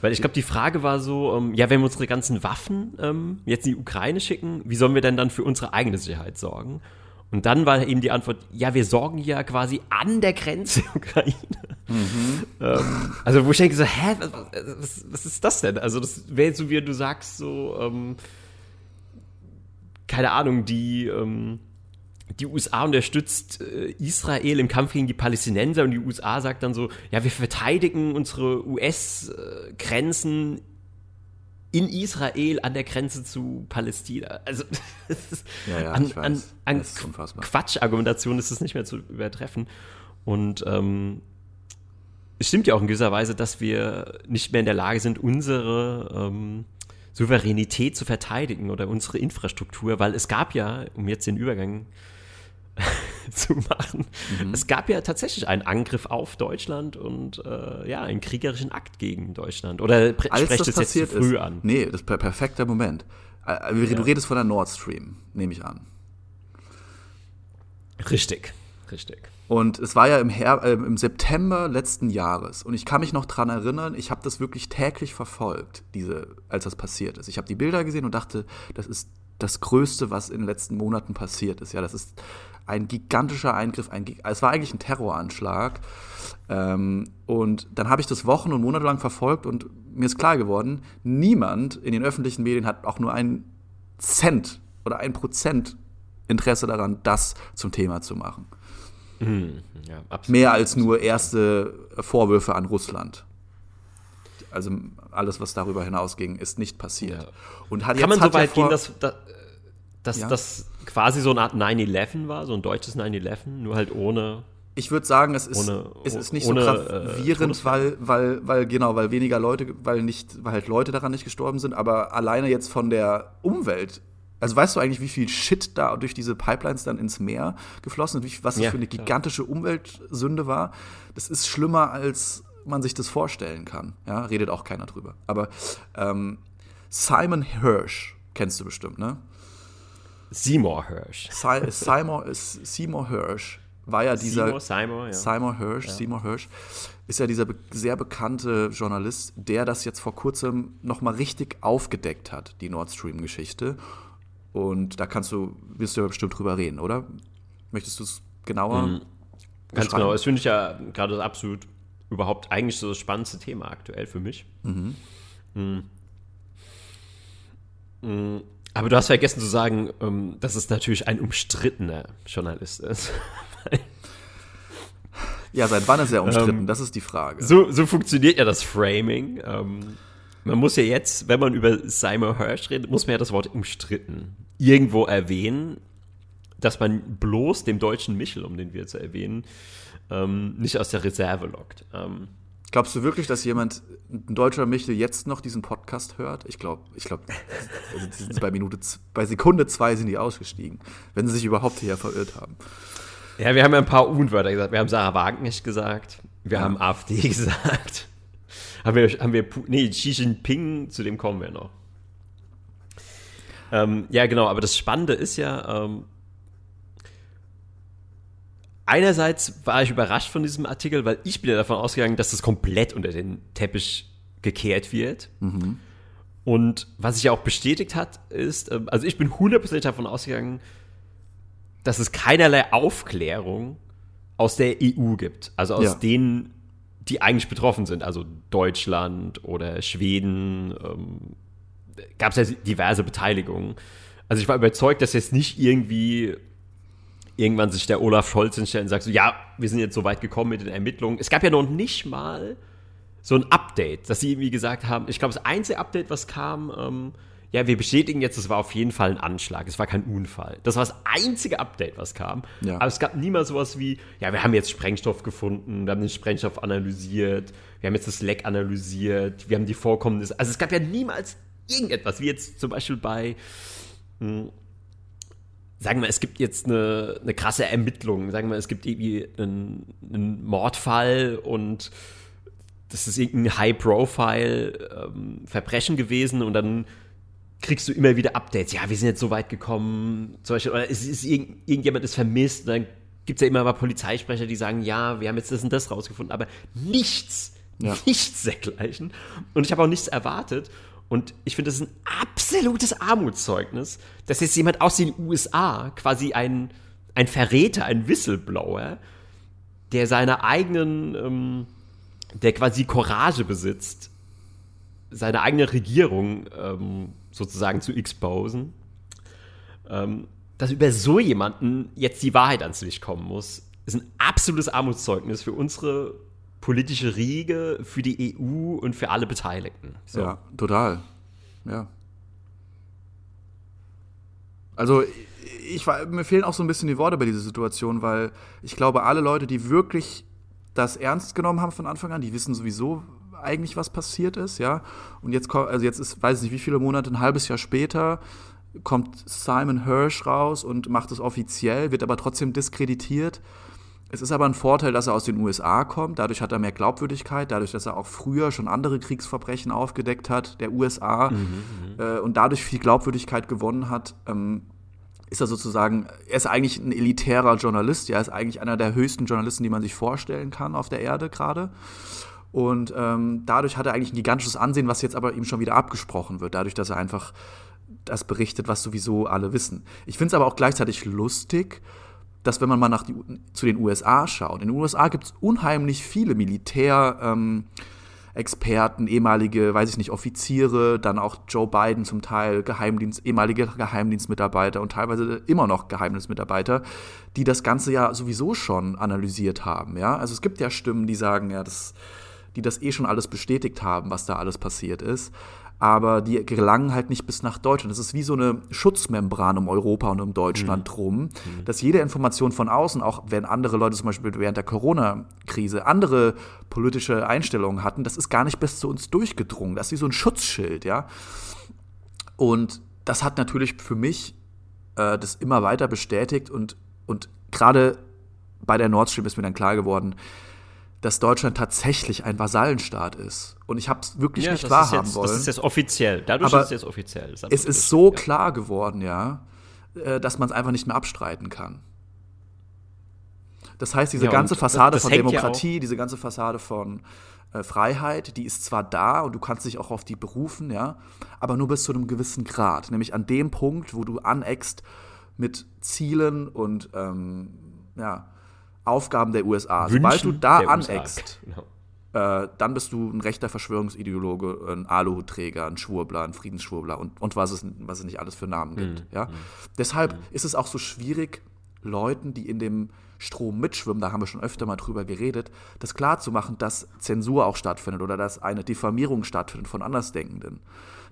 Weil ich glaube, die Frage war so, ähm, ja, wenn wir unsere ganzen Waffen ähm, jetzt in die Ukraine schicken, wie sollen wir denn dann für unsere eigene Sicherheit sorgen? Und dann war eben die Antwort, ja, wir sorgen ja quasi an der Grenze der Ukraine. Mhm. ähm, also wo ich denke so, hä, was, was, ist das denn? Also das wäre so, wie du sagst, so, ähm, keine Ahnung, die, ähm, die USA unterstützt äh, Israel im Kampf gegen die Palästinenser und die USA sagt dann so, ja, wir verteidigen unsere US-Grenzen in Israel an der Grenze zu Palästina. Also ja, ja, an, an, an Quatschargumentation ist es nicht mehr zu übertreffen. Und ähm, es stimmt ja auch in gewisser Weise, dass wir nicht mehr in der Lage sind, unsere ähm, Souveränität zu verteidigen oder unsere Infrastruktur, weil es gab ja, um jetzt den Übergang zu machen. Mhm. Es gab ja tatsächlich einen Angriff auf Deutschland und äh, ja, einen kriegerischen Akt gegen Deutschland. Oder Als sprecht es jetzt zu früh ist, an? Nee, das ist ein perfekter Moment. Äh, du ja. redest von der Nord Stream, nehme ich an. Richtig, richtig. Und es war ja im, Her äh, im September letzten Jahres. Und ich kann mich noch daran erinnern, ich habe das wirklich täglich verfolgt, diese, als das passiert ist. Ich habe die Bilder gesehen und dachte, das ist das Größte, was in den letzten Monaten passiert ist. Ja, das ist ein gigantischer Eingriff. Ein, es war eigentlich ein Terroranschlag. Ähm, und dann habe ich das Wochen und Monate lang verfolgt und mir ist klar geworden, niemand in den öffentlichen Medien hat auch nur einen Cent oder ein Prozent Interesse daran, das zum Thema zu machen. Mhm, ja, Mehr als nur erste Vorwürfe an Russland. Also alles, was darüber hinausging, ist nicht passiert. Ja. Und hat, Kann man so weit gehen, dass, dass ja? das quasi so eine Art 9-11 war, so ein deutsches 9-11, nur halt ohne. Ich würde sagen, es ist, ohne, es ist nicht ohne, so gravierend, äh, weil, weil, weil, genau, weil weniger Leute, weil nicht, weil halt Leute daran nicht gestorben sind, aber alleine jetzt von der Umwelt. Also weißt du eigentlich, wie viel Shit da durch diese Pipelines dann ins Meer geflossen ist, was das ja, für eine gigantische. Umweltsünde war? Das ist schlimmer, als man sich das vorstellen kann. Ja, redet auch keiner drüber. Aber ähm, Simon Hirsch kennst du bestimmt, ne? Seymour Hirsch. Si Seymour, Seymour Hirsch war ja dieser. Seymour, Seymour, ja. Seymour Hirsch, ja. Seymour Hirsch ist ja dieser be sehr bekannte Journalist, der das jetzt vor kurzem nochmal richtig aufgedeckt hat, die Nord Stream-Geschichte. Und da kannst du, wirst du ja bestimmt drüber reden, oder? Möchtest du es genauer? Mhm. Ganz genau. Das finde ich ja gerade absolut überhaupt eigentlich so das spannendste Thema aktuell für mich. Mhm. Mhm. mhm. Aber du hast vergessen zu sagen, ähm, dass es natürlich ein umstrittener Journalist ist. ja, seit wann ist er umstritten? Ähm, das ist die Frage. So, so funktioniert ja das Framing. Ähm, man muss ja jetzt, wenn man über Simon Hirsch redet, muss man ja das Wort umstritten irgendwo erwähnen, dass man bloß dem deutschen Michel, um den wir jetzt erwähnen, ähm, nicht aus der Reserve lockt. Ähm, Glaubst du wirklich, dass jemand, ein deutscher Michel, jetzt noch diesen Podcast hört? Ich glaube, ich glaube, also bei Minute, bei Sekunde zwei sind die ausgestiegen, wenn sie sich überhaupt hier verirrt haben. Ja, wir haben ja ein paar Unwörter gesagt. Wir haben Sarah Wagner gesagt. Wir ja. haben AfD gesagt. Haben wir, haben wir, nee, Xi Jinping, zu dem kommen wir noch. Ähm, ja, genau, aber das Spannende ist ja, ähm, einerseits war ich überrascht von diesem Artikel, weil ich bin ja davon ausgegangen, dass das komplett unter den Teppich gekehrt wird. Mhm. Und was sich ja auch bestätigt hat, ist, ähm, also ich bin hundertprozentig davon ausgegangen, dass es keinerlei Aufklärung aus der EU gibt. Also aus ja. denen, die eigentlich betroffen sind. Also Deutschland oder Schweden. Ähm, Gab es ja diverse Beteiligungen. Also ich war überzeugt, dass jetzt nicht irgendwie irgendwann sich der Olaf Scholz hinstellt und sagt so, ja, wir sind jetzt so weit gekommen mit den Ermittlungen. Es gab ja noch nicht mal so ein Update, dass sie irgendwie gesagt haben, ich glaube, das einzige Update, was kam, ähm, ja, wir bestätigen jetzt, es war auf jeden Fall ein Anschlag, es war kein Unfall. Das war das einzige Update, was kam. Ja. Aber es gab niemals sowas wie, ja, wir haben jetzt Sprengstoff gefunden, wir haben den Sprengstoff analysiert, wir haben jetzt das Leck analysiert, wir haben die Vorkommnisse. Also es gab ja niemals irgendetwas, wie jetzt zum Beispiel bei, mh, hm, sagen wir, es gibt jetzt eine, eine krasse Ermittlung, sagen wir, es gibt irgendwie einen, einen Mordfall und das ist irgendein High-Profile-Verbrechen ähm, gewesen und dann kriegst du immer wieder Updates. Ja, wir sind jetzt so weit gekommen, zum Beispiel, oder es ist irgend, irgendjemand ist vermisst und dann gibt es ja immer mal Polizeisprecher, die sagen, ja, wir haben jetzt das und das rausgefunden, aber nichts, ja. nichts dergleichen. Und ich habe auch nichts erwartet. Und ich finde, das ist ein absolutes Armutszeugnis, dass jetzt jemand aus den USA, quasi ein, ein Verräter, ein Whistleblower, der seine eigenen ähm, der quasi Courage besitzt, seine eigene Regierung ähm, sozusagen zu exposen, ähm, dass über so jemanden jetzt die Wahrheit ans Licht kommen muss, ist ein absolutes Armutszeugnis für unsere politische Riege, für die EU und für alle Beteiligten. So. Ja, total. Ja. Also ich, mir fehlen auch so ein bisschen die Worte bei dieser Situation, weil ich glaube, alle Leute, die wirklich das ernst genommen haben von Anfang an. Die wissen sowieso eigentlich, was passiert ist, ja. Und jetzt also jetzt ist, weiß ich nicht, wie viele Monate, ein halbes Jahr später kommt Simon Hirsch raus und macht es offiziell, wird aber trotzdem diskreditiert. Es ist aber ein Vorteil, dass er aus den USA kommt. Dadurch hat er mehr Glaubwürdigkeit, dadurch, dass er auch früher schon andere Kriegsverbrechen aufgedeckt hat, der USA, mhm, mhm, äh, und dadurch viel Glaubwürdigkeit gewonnen hat. Ähm, ist er sozusagen, er ist eigentlich ein elitärer Journalist, ja, er ist eigentlich einer der höchsten Journalisten, die man sich vorstellen kann auf der Erde gerade. Und ähm, dadurch hat er eigentlich ein gigantisches Ansehen, was jetzt aber ihm schon wieder abgesprochen wird, dadurch, dass er einfach das berichtet, was sowieso alle wissen. Ich finde es aber auch gleichzeitig lustig, dass wenn man mal nach die, zu den USA schaut, in den USA gibt es unheimlich viele Militär- ähm, ehemalige, weiß ich nicht, Offiziere, dann auch Joe Biden zum Teil, Geheimdienst, ehemalige Geheimdienstmitarbeiter und teilweise immer noch Geheimdienstmitarbeiter, die das Ganze ja sowieso schon analysiert haben. Ja? Also es gibt ja Stimmen, die sagen, ja, das, die das eh schon alles bestätigt haben, was da alles passiert ist aber die gelangen halt nicht bis nach Deutschland. Das ist wie so eine Schutzmembran um Europa und um Deutschland mhm. drum, mhm. dass jede Information von außen, auch wenn andere Leute zum Beispiel während der Corona-Krise andere politische Einstellungen hatten, das ist gar nicht bis zu uns durchgedrungen. Das ist wie so ein Schutzschild, ja. Und das hat natürlich für mich äh, das immer weiter bestätigt und, und gerade bei der Nord Stream ist mir dann klar geworden, dass Deutschland tatsächlich ein Vasallenstaat ist. Und ich habe es wirklich ja, nicht wahrhaben jetzt, wollen. Das ist jetzt offiziell. Dadurch Aber ist es jetzt offiziell. Es ist, ist so ja. klar geworden, ja, äh, dass man es einfach nicht mehr abstreiten kann. Das heißt, diese ja, ganze Fassade das, das von Demokratie, diese ganze Fassade von äh, Freiheit, die ist zwar da und du kannst dich auch auf die berufen, ja, aber nur bis zu einem gewissen Grad. Nämlich an dem Punkt, wo du aneckst mit Zielen und ähm, ja, Aufgaben der USA. Wünschen Sobald du da aneckst, genau. äh, dann bist du ein rechter Verschwörungsideologe, ein Aluhutträger, ein Schwurbler, ein Friedensschwurbler und, und was, es, was es nicht alles für Namen gibt. Mhm. Ja? Mhm. Deshalb mhm. ist es auch so schwierig, Leuten, die in dem Strom mitschwimmen, da haben wir schon öfter mal drüber geredet, das klarzumachen, dass Zensur auch stattfindet oder dass eine Diffamierung stattfindet von Andersdenkenden.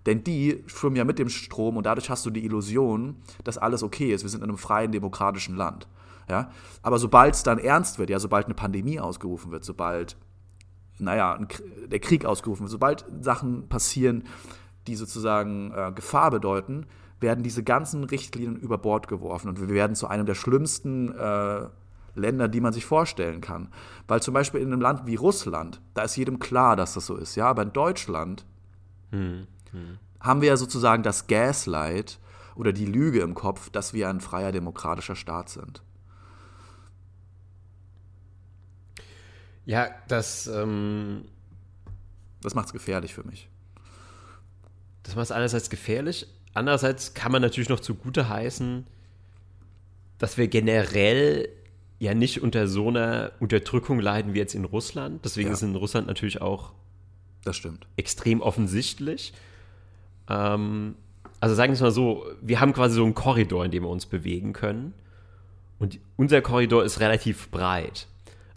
Denn die schwimmen ja mit dem Strom und dadurch hast du die Illusion, dass alles okay ist. Wir sind in einem freien, demokratischen Land. Ja? Aber sobald es dann ernst wird, ja, sobald eine Pandemie ausgerufen wird, sobald, naja, der Krieg ausgerufen wird, sobald Sachen passieren, die sozusagen äh, Gefahr bedeuten, werden diese ganzen Richtlinien über Bord geworfen und wir werden zu einem der schlimmsten äh, Länder, die man sich vorstellen kann. Weil zum Beispiel in einem Land wie Russland, da ist jedem klar, dass das so ist, ja, aber in Deutschland hm, hm. haben wir ja sozusagen das Gaslight oder die Lüge im Kopf, dass wir ein freier demokratischer Staat sind. Ja, das. Ähm, das macht es gefährlich für mich. Das macht es einerseits gefährlich. Andererseits kann man natürlich noch zugute heißen, dass wir generell ja nicht unter so einer Unterdrückung leiden wie jetzt in Russland. Deswegen ja. ist in Russland natürlich auch das stimmt. extrem offensichtlich. Ähm, also sagen wir es mal so, wir haben quasi so einen Korridor, in dem wir uns bewegen können. Und unser Korridor ist relativ breit.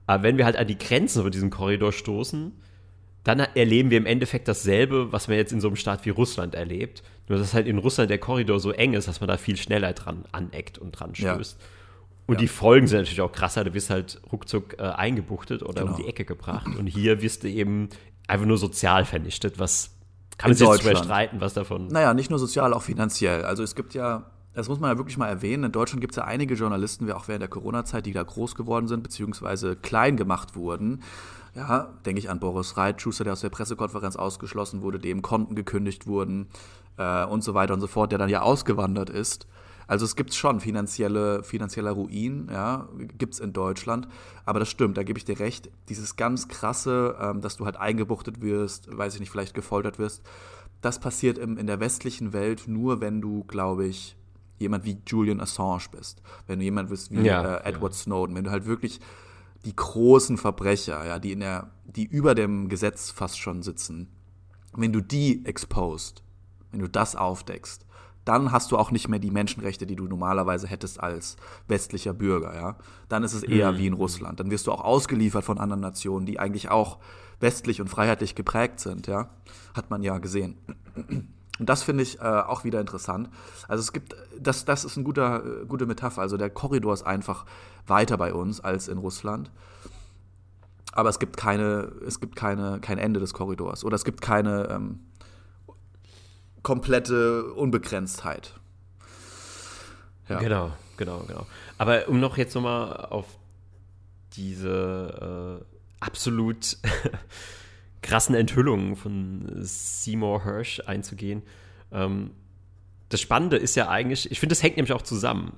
Aber wenn wir halt an die Grenzen von diesem Korridor stoßen, dann erleben wir im Endeffekt dasselbe, was man jetzt in so einem Staat wie Russland erlebt. Nur dass halt in Russland der Korridor so eng ist, dass man da viel schneller dran aneckt und dran stößt. Ja. Und ja. die Folgen sind natürlich auch krasser. Du wirst halt ruckzuck äh, eingebuchtet oder genau. um die Ecke gebracht. Und hier wirst du eben einfach nur sozial vernichtet, was kann man sich jetzt streiten, was davon. Naja, nicht nur sozial, auch finanziell. Also es gibt ja, das muss man ja wirklich mal erwähnen, in Deutschland gibt es ja einige Journalisten, auch während der Corona-Zeit, die da groß geworden sind, beziehungsweise klein gemacht wurden ja, denke ich an Boris Reitschuster, der aus der Pressekonferenz ausgeschlossen wurde, dem Konten gekündigt wurden äh, und so weiter und so fort, der dann ja ausgewandert ist. Also es gibt schon finanzielle, finanzieller Ruin, ja, gibt es in Deutschland. Aber das stimmt, da gebe ich dir recht. Dieses ganz krasse, ähm, dass du halt eingebuchtet wirst, weiß ich nicht, vielleicht gefoltert wirst, das passiert im, in der westlichen Welt nur, wenn du, glaube ich, jemand wie Julian Assange bist. Wenn du jemand bist wie ja, äh, Edward ja. Snowden. Wenn du halt wirklich die großen Verbrecher, ja, die in der, die über dem Gesetz fast schon sitzen, wenn du die exposed, wenn du das aufdeckst, dann hast du auch nicht mehr die Menschenrechte, die du normalerweise hättest als westlicher Bürger, ja. Dann ist es eher mhm. wie in Russland. Dann wirst du auch ausgeliefert von anderen Nationen, die eigentlich auch westlich und freiheitlich geprägt sind, ja. Hat man ja gesehen. Und das finde ich äh, auch wieder interessant. Also es gibt, das, das ist eine gute, äh, gute Metapher. Also der Korridor ist einfach weiter bei uns als in Russland. Aber es gibt keine, es gibt keine, kein Ende des Korridors. Oder es gibt keine ähm, komplette Unbegrenztheit. Ja. Genau, genau, genau. Aber um noch jetzt nochmal auf diese äh, absolut krassen Enthüllungen von Seymour Hirsch einzugehen. Ähm, das Spannende ist ja eigentlich, ich finde, das hängt nämlich auch zusammen.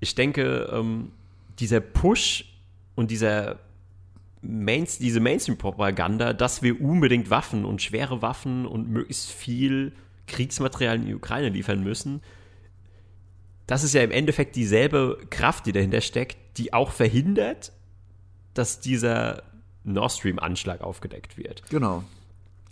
Ich denke, ähm, dieser Push und dieser Main, diese Mainstream-Propaganda, dass wir unbedingt Waffen und schwere Waffen und möglichst viel Kriegsmaterial in die Ukraine liefern müssen, das ist ja im Endeffekt dieselbe Kraft, die dahinter steckt, die auch verhindert, dass dieser Nord Stream-Anschlag aufgedeckt wird. Genau.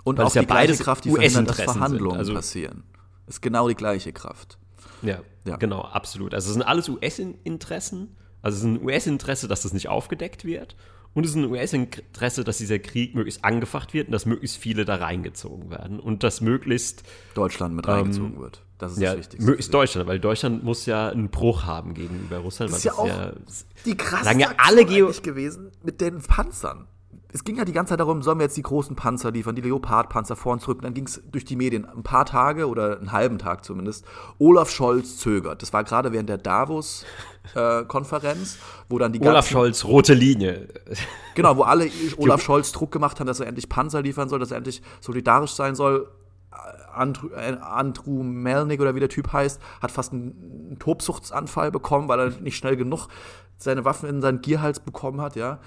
Und Weil auch ja die gleiche Kraft, die verhindert, dass Verhandlungen also, passieren. Ist genau die gleiche Kraft. Ja, ja. genau, absolut. Also es sind alles US-Interessen. Also es ist ein US-Interesse, dass das nicht aufgedeckt wird. Und es ist ein US-Interesse, dass dieser Krieg möglichst angefacht wird und dass möglichst viele da reingezogen werden. Und dass möglichst Deutschland mit reingezogen ähm, wird. Das ist ja, das Wichtigste. Möglichst Deutschland, weil Deutschland muss ja einen Bruch haben gegenüber Russland. Das ist ja auch ja, die krasse ja alle Geo gewesen mit den Panzern es ging ja die ganze Zeit darum, sollen wir jetzt die großen Panzer liefern, die Leopard-Panzer vor und zurück. dann ging es durch die Medien ein paar Tage oder einen halben Tag zumindest. Olaf Scholz zögert. Das war gerade während der Davos-Konferenz, äh, wo dann die Olaf Scholz, rote Linie. Genau, wo alle Olaf Scholz Druck gemacht haben, dass er endlich Panzer liefern soll, dass er endlich solidarisch sein soll. Andrew, äh, Andrew Melnick oder wie der Typ heißt, hat fast einen, einen Tobsuchtsanfall bekommen, weil er nicht schnell genug seine Waffen in seinen Gierhals bekommen hat, ja.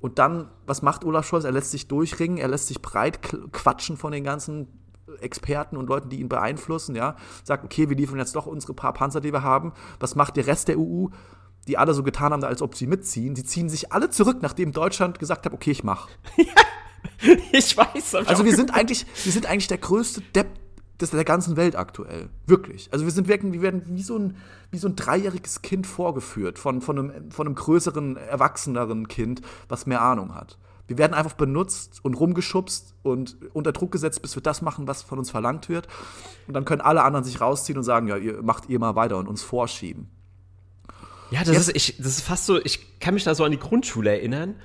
Und dann, was macht Olaf Scholz? Er lässt sich durchringen, er lässt sich breit quatschen von den ganzen Experten und Leuten, die ihn beeinflussen, ja. Sagt, okay, wir liefern jetzt doch unsere paar Panzer, die wir haben. Was macht der Rest der EU? Die alle so getan haben, als ob sie mitziehen. Sie ziehen sich alle zurück, nachdem Deutschland gesagt hat, okay, ich mach. ich weiß. Also wir sind eigentlich, wir sind eigentlich der größte Depp das der ganzen Welt aktuell. Wirklich. Also wir sind wirklich, wir werden wie so ein, wie so ein dreijähriges Kind vorgeführt von, von, einem, von einem größeren, erwachseneren Kind, was mehr Ahnung hat. Wir werden einfach benutzt und rumgeschubst und unter Druck gesetzt, bis wir das machen, was von uns verlangt wird. Und dann können alle anderen sich rausziehen und sagen, ja, ihr macht ihr mal weiter und uns vorschieben. Ja, das ist, ich, das ist fast so, ich kann mich da so an die Grundschule erinnern,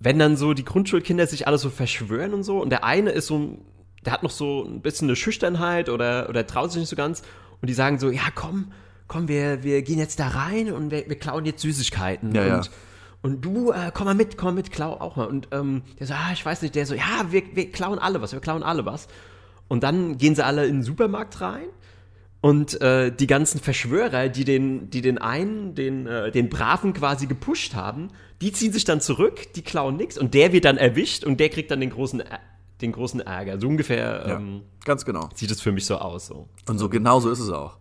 wenn dann so die Grundschulkinder sich alle so verschwören und so und der eine ist so der hat noch so ein bisschen eine Schüchternheit oder, oder traut sich nicht so ganz. Und die sagen so, ja, komm, komm, wir, wir gehen jetzt da rein und wir, wir klauen jetzt Süßigkeiten. Ja, und, ja. und du, äh, komm mal mit, komm mal mit, klau auch mal. Und ähm, der so, ah, ich weiß nicht, der so, ja, wir, wir klauen alle was, wir klauen alle was. Und dann gehen sie alle in den Supermarkt rein und äh, die ganzen Verschwörer, die den, die den einen, den, äh, den Braven quasi gepusht haben, die ziehen sich dann zurück, die klauen nichts und der wird dann erwischt und der kriegt dann den großen den großen Ärger. So ungefähr ja, ähm, ganz genau. sieht es für mich so aus. So. Und so genau so ist es auch.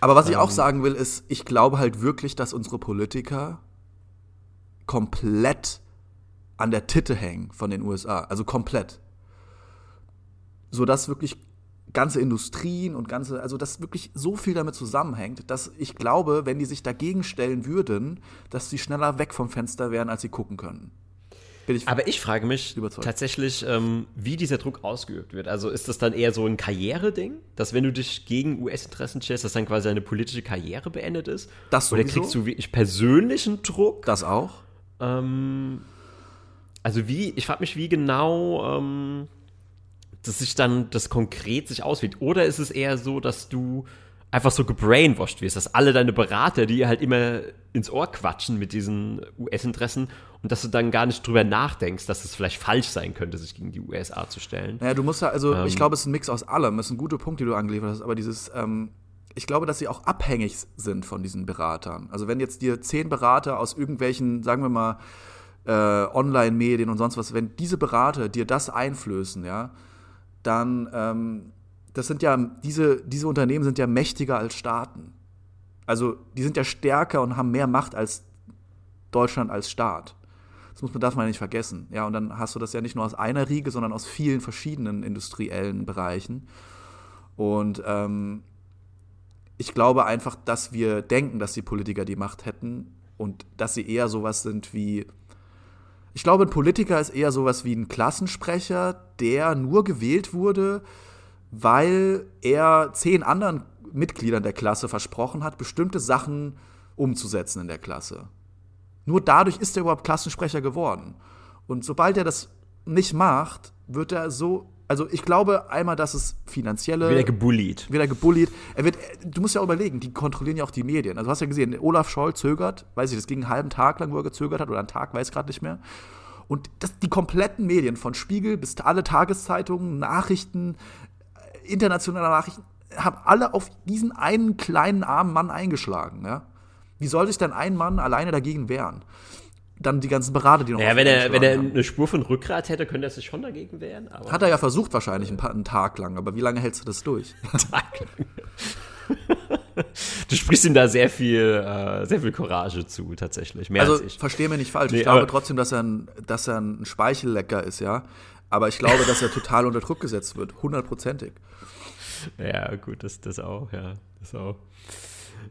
Aber was ich auch ähm. sagen will, ist, ich glaube halt wirklich, dass unsere Politiker komplett an der Titte hängen von den USA. Also komplett. Sodass wirklich ganze Industrien und ganze, also dass wirklich so viel damit zusammenhängt, dass ich glaube, wenn die sich dagegen stellen würden, dass sie schneller weg vom Fenster wären, als sie gucken können. Ich Aber ich frage mich überzeugt. tatsächlich, ähm, wie dieser Druck ausgeübt wird. Also ist das dann eher so ein Karriereding, dass wenn du dich gegen US-Interessen stellst, dass dann quasi deine politische Karriere beendet ist? Das sowieso? Oder kriegst du wirklich persönlichen Druck? Das auch. Ähm, also wie, ich frage mich, wie genau ähm, dass sich dann das konkret sich auswirkt. Oder ist es eher so, dass du einfach so gebrainwashed wirst, dass alle deine Berater, die halt immer ins Ohr quatschen mit diesen US-Interessen und dass du dann gar nicht drüber nachdenkst, dass es vielleicht falsch sein könnte, sich gegen die USA zu stellen. Naja, du musst ja, also ähm, ich glaube, es ist ein Mix aus allem. Das ist ein guter Punkt, den du angeliefert hast, aber dieses, ähm, ich glaube, dass sie auch abhängig sind von diesen Beratern. Also wenn jetzt dir zehn Berater aus irgendwelchen, sagen wir mal, äh, Online-Medien und sonst was, wenn diese Berater dir das einflößen, ja, dann ähm, das sind ja, diese, diese Unternehmen sind ja mächtiger als Staaten. Also die sind ja stärker und haben mehr Macht als Deutschland als Staat. Das muss man, darf man nicht vergessen. Ja, und dann hast du das ja nicht nur aus einer Riege, sondern aus vielen verschiedenen industriellen Bereichen. Und ähm, ich glaube einfach, dass wir denken, dass die Politiker die Macht hätten und dass sie eher sowas sind wie. Ich glaube, ein Politiker ist eher sowas wie ein Klassensprecher, der nur gewählt wurde, weil er zehn anderen Mitgliedern der Klasse versprochen hat, bestimmte Sachen umzusetzen in der Klasse. Nur dadurch ist er überhaupt Klassensprecher geworden. Und sobald er das nicht macht, wird er so. Also ich glaube einmal, dass es finanzielle. Wieder gebullied. Wieder gebullied. Er wird, du musst ja auch überlegen, die kontrollieren ja auch die Medien. Also du hast ja gesehen, Olaf Scholl zögert, weiß ich, das ging einen halben Tag lang, wo er gezögert hat, oder einen Tag, weiß ich gerade nicht mehr. Und das, die kompletten Medien, von Spiegel bis alle Tageszeitungen, Nachrichten, internationale Nachrichten haben alle auf diesen einen kleinen armen Mann eingeschlagen. Ja? Wie soll sich denn ein Mann alleine dagegen wehren? Dann die ganzen Berater, die noch. Ja, wenn er, wenn er eine Spur von Rückgrat hätte, könnte er sich schon dagegen wehren. Hat er ja versucht, wahrscheinlich ein paar, einen Tag lang. Aber wie lange hältst du das durch? Tag lang. du sprichst ihm da sehr viel, äh, sehr viel Courage zu, tatsächlich. Mehr also, als ich. verstehe mir nicht falsch. Nee, ich glaube trotzdem, dass er, ein, dass er ein Speichellecker ist, ja. Aber ich glaube, dass er total unter Druck gesetzt wird. Hundertprozentig. Ja, gut, das, das auch, ja. Das auch.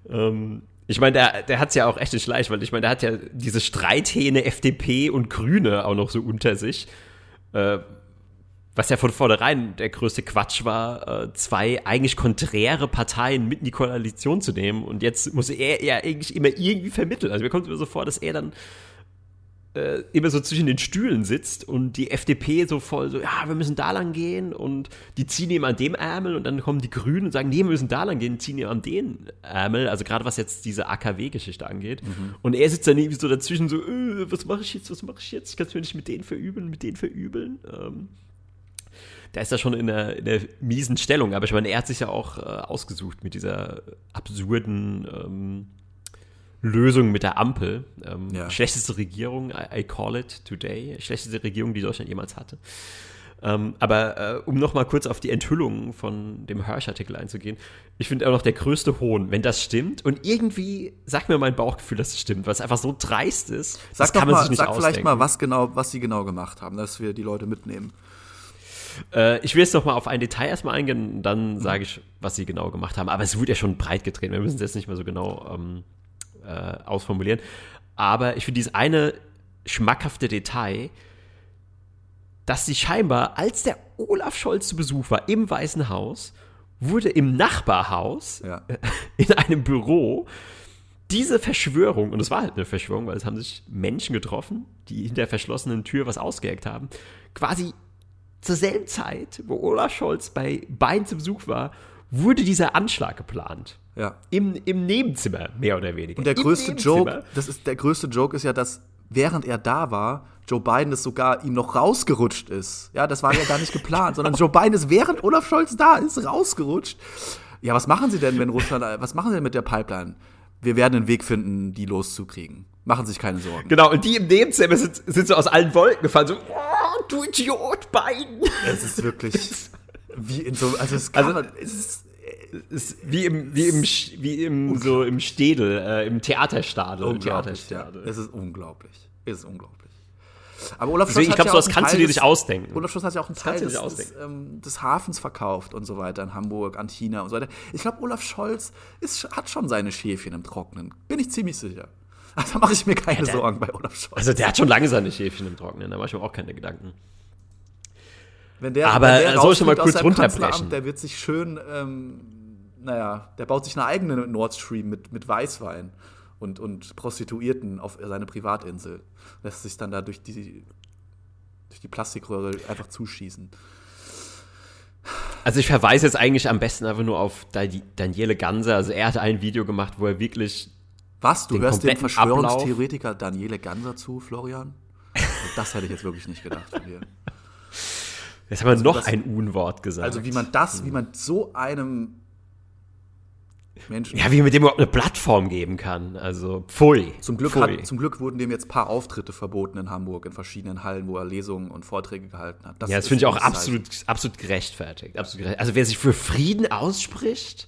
Ähm, ich meine, der, der hat es ja auch echt nicht leicht, weil ich meine, der hat ja diese Streithähne FDP und Grüne auch noch so unter sich. Äh, was ja von vornherein der größte Quatsch war, äh, zwei eigentlich konträre Parteien mit in die Koalition zu nehmen. Und jetzt muss er ja eigentlich immer irgendwie vermitteln. Also mir kommt es immer so vor, dass er dann äh, immer so zwischen den Stühlen sitzt und die FDP so voll so, ja, wir müssen da lang gehen und die ziehen ihm an dem Ärmel und dann kommen die Grünen und sagen, nee, wir müssen da lang gehen, ziehen ihm an den Ärmel, also gerade was jetzt diese AKW-Geschichte angeht. Mhm. Und er sitzt dann irgendwie so dazwischen so, äh, was mache ich jetzt, was mache ich jetzt? Ich kann es mir nicht mit denen verübeln, mit denen verübeln. Ähm, da ist er schon in einer, in einer, miesen Stellung, aber ich meine, er hat sich ja auch äh, ausgesucht mit dieser absurden ähm, Lösung mit der Ampel. Ähm, ja. Schlechteste Regierung, I, I, call it today. Schlechteste Regierung, die Deutschland jemals hatte. Ähm, aber äh, um noch mal kurz auf die Enthüllung von dem Hirsch-Artikel einzugehen, ich finde auch noch der größte Hohn, wenn das stimmt. Und irgendwie sagt mir mein Bauchgefühl, dass es stimmt, weil es einfach so dreist ist. Sag das kann man mal, sich nicht sag ausdenken. vielleicht mal, was genau, was sie genau gemacht haben, dass wir die Leute mitnehmen. Äh, ich will jetzt noch mal auf ein Detail erstmal eingehen, dann sage ich, was sie genau gemacht haben. Aber es wurde ja schon breit gedreht. Wir müssen es jetzt nicht mehr so genau ähm, äh, ausformulieren. Aber ich finde dieses eine schmackhafte Detail, dass sie scheinbar, als der Olaf Scholz zu Besuch war im Weißen Haus, wurde im Nachbarhaus ja. in einem Büro diese Verschwörung, und es war halt eine Verschwörung, weil es haben sich Menschen getroffen, die hinter der verschlossenen Tür was ausgeheckt haben, quasi zur selben Zeit, wo Olaf Scholz bei Bein zu Besuch war, wurde dieser Anschlag geplant. Ja. Im, Im Nebenzimmer, mehr oder weniger. Und der größte Joke, das ist, der größte Joke ist ja, dass während er da war, Joe Biden es sogar ihm noch rausgerutscht ist. Ja, das war ja gar nicht geplant, sondern Joe Biden ist während Olaf Scholz da ist rausgerutscht. Ja, was machen Sie denn, wenn Russland, was machen Sie denn mit der Pipeline? Wir werden einen Weg finden, die loszukriegen. Machen Sie sich keine Sorgen. Genau, und die im Nebenzimmer sind, sind so aus allen Wolken gefallen, so, oh, du Idiot, Biden. Es ist wirklich wie in so, also es, kann, also, es ist ist wie im, wie im, wie im, so im Städel, äh, im Theaterstadel. Im Theaterstadel. Ja. Es ist unglaublich. Es ist unglaublich. Aber Olaf Deswegen, ich glaube, sowas kannst du dir nicht ausdenken. Olaf Scholz hat ja auch einen Teil des, des, ähm, des, Hafens verkauft und so weiter in Hamburg, an China und so weiter. Ich glaube, Olaf Scholz ist, hat schon seine Schäfchen im Trocknen. Bin ich ziemlich sicher. Also mache ich mir keine ja, der, Sorgen bei Olaf Scholz. Also der hat schon lange seine Schäfchen im Trocknen, da mache ich mir auch keine Gedanken. Wenn der, Aber wenn der soll ich mal kurz runterbrechen? Der wird sich schön, ähm, naja, der baut sich eine eigene Nord Stream mit, mit Weißwein und, und Prostituierten auf seine Privatinsel. Lässt sich dann da durch die, durch die Plastikröhre einfach zuschießen. Also ich verweise jetzt eigentlich am besten einfach nur auf Daniele Ganser. Also er hat ein Video gemacht, wo er wirklich. Was? Du hörst den Verschwörungstheoretiker Ablauf Daniele Ganser zu, Florian? Das hätte ich jetzt wirklich nicht gedacht von dir. Jetzt haben wir also noch das, ein Unwort gesagt. Also wie man das, wie man so einem Menschen. Ja, wie man dem überhaupt eine Plattform geben kann. Also, pfui. Zum Glück, pfui. Hat, zum Glück wurden dem jetzt ein paar Auftritte verboten in Hamburg, in verschiedenen Hallen, wo er Lesungen und Vorträge gehalten hat. Das ja, das finde ich auch absolut, absolut gerechtfertigt. Absolut gerechtfertigt. Also, wer sich für Frieden ausspricht,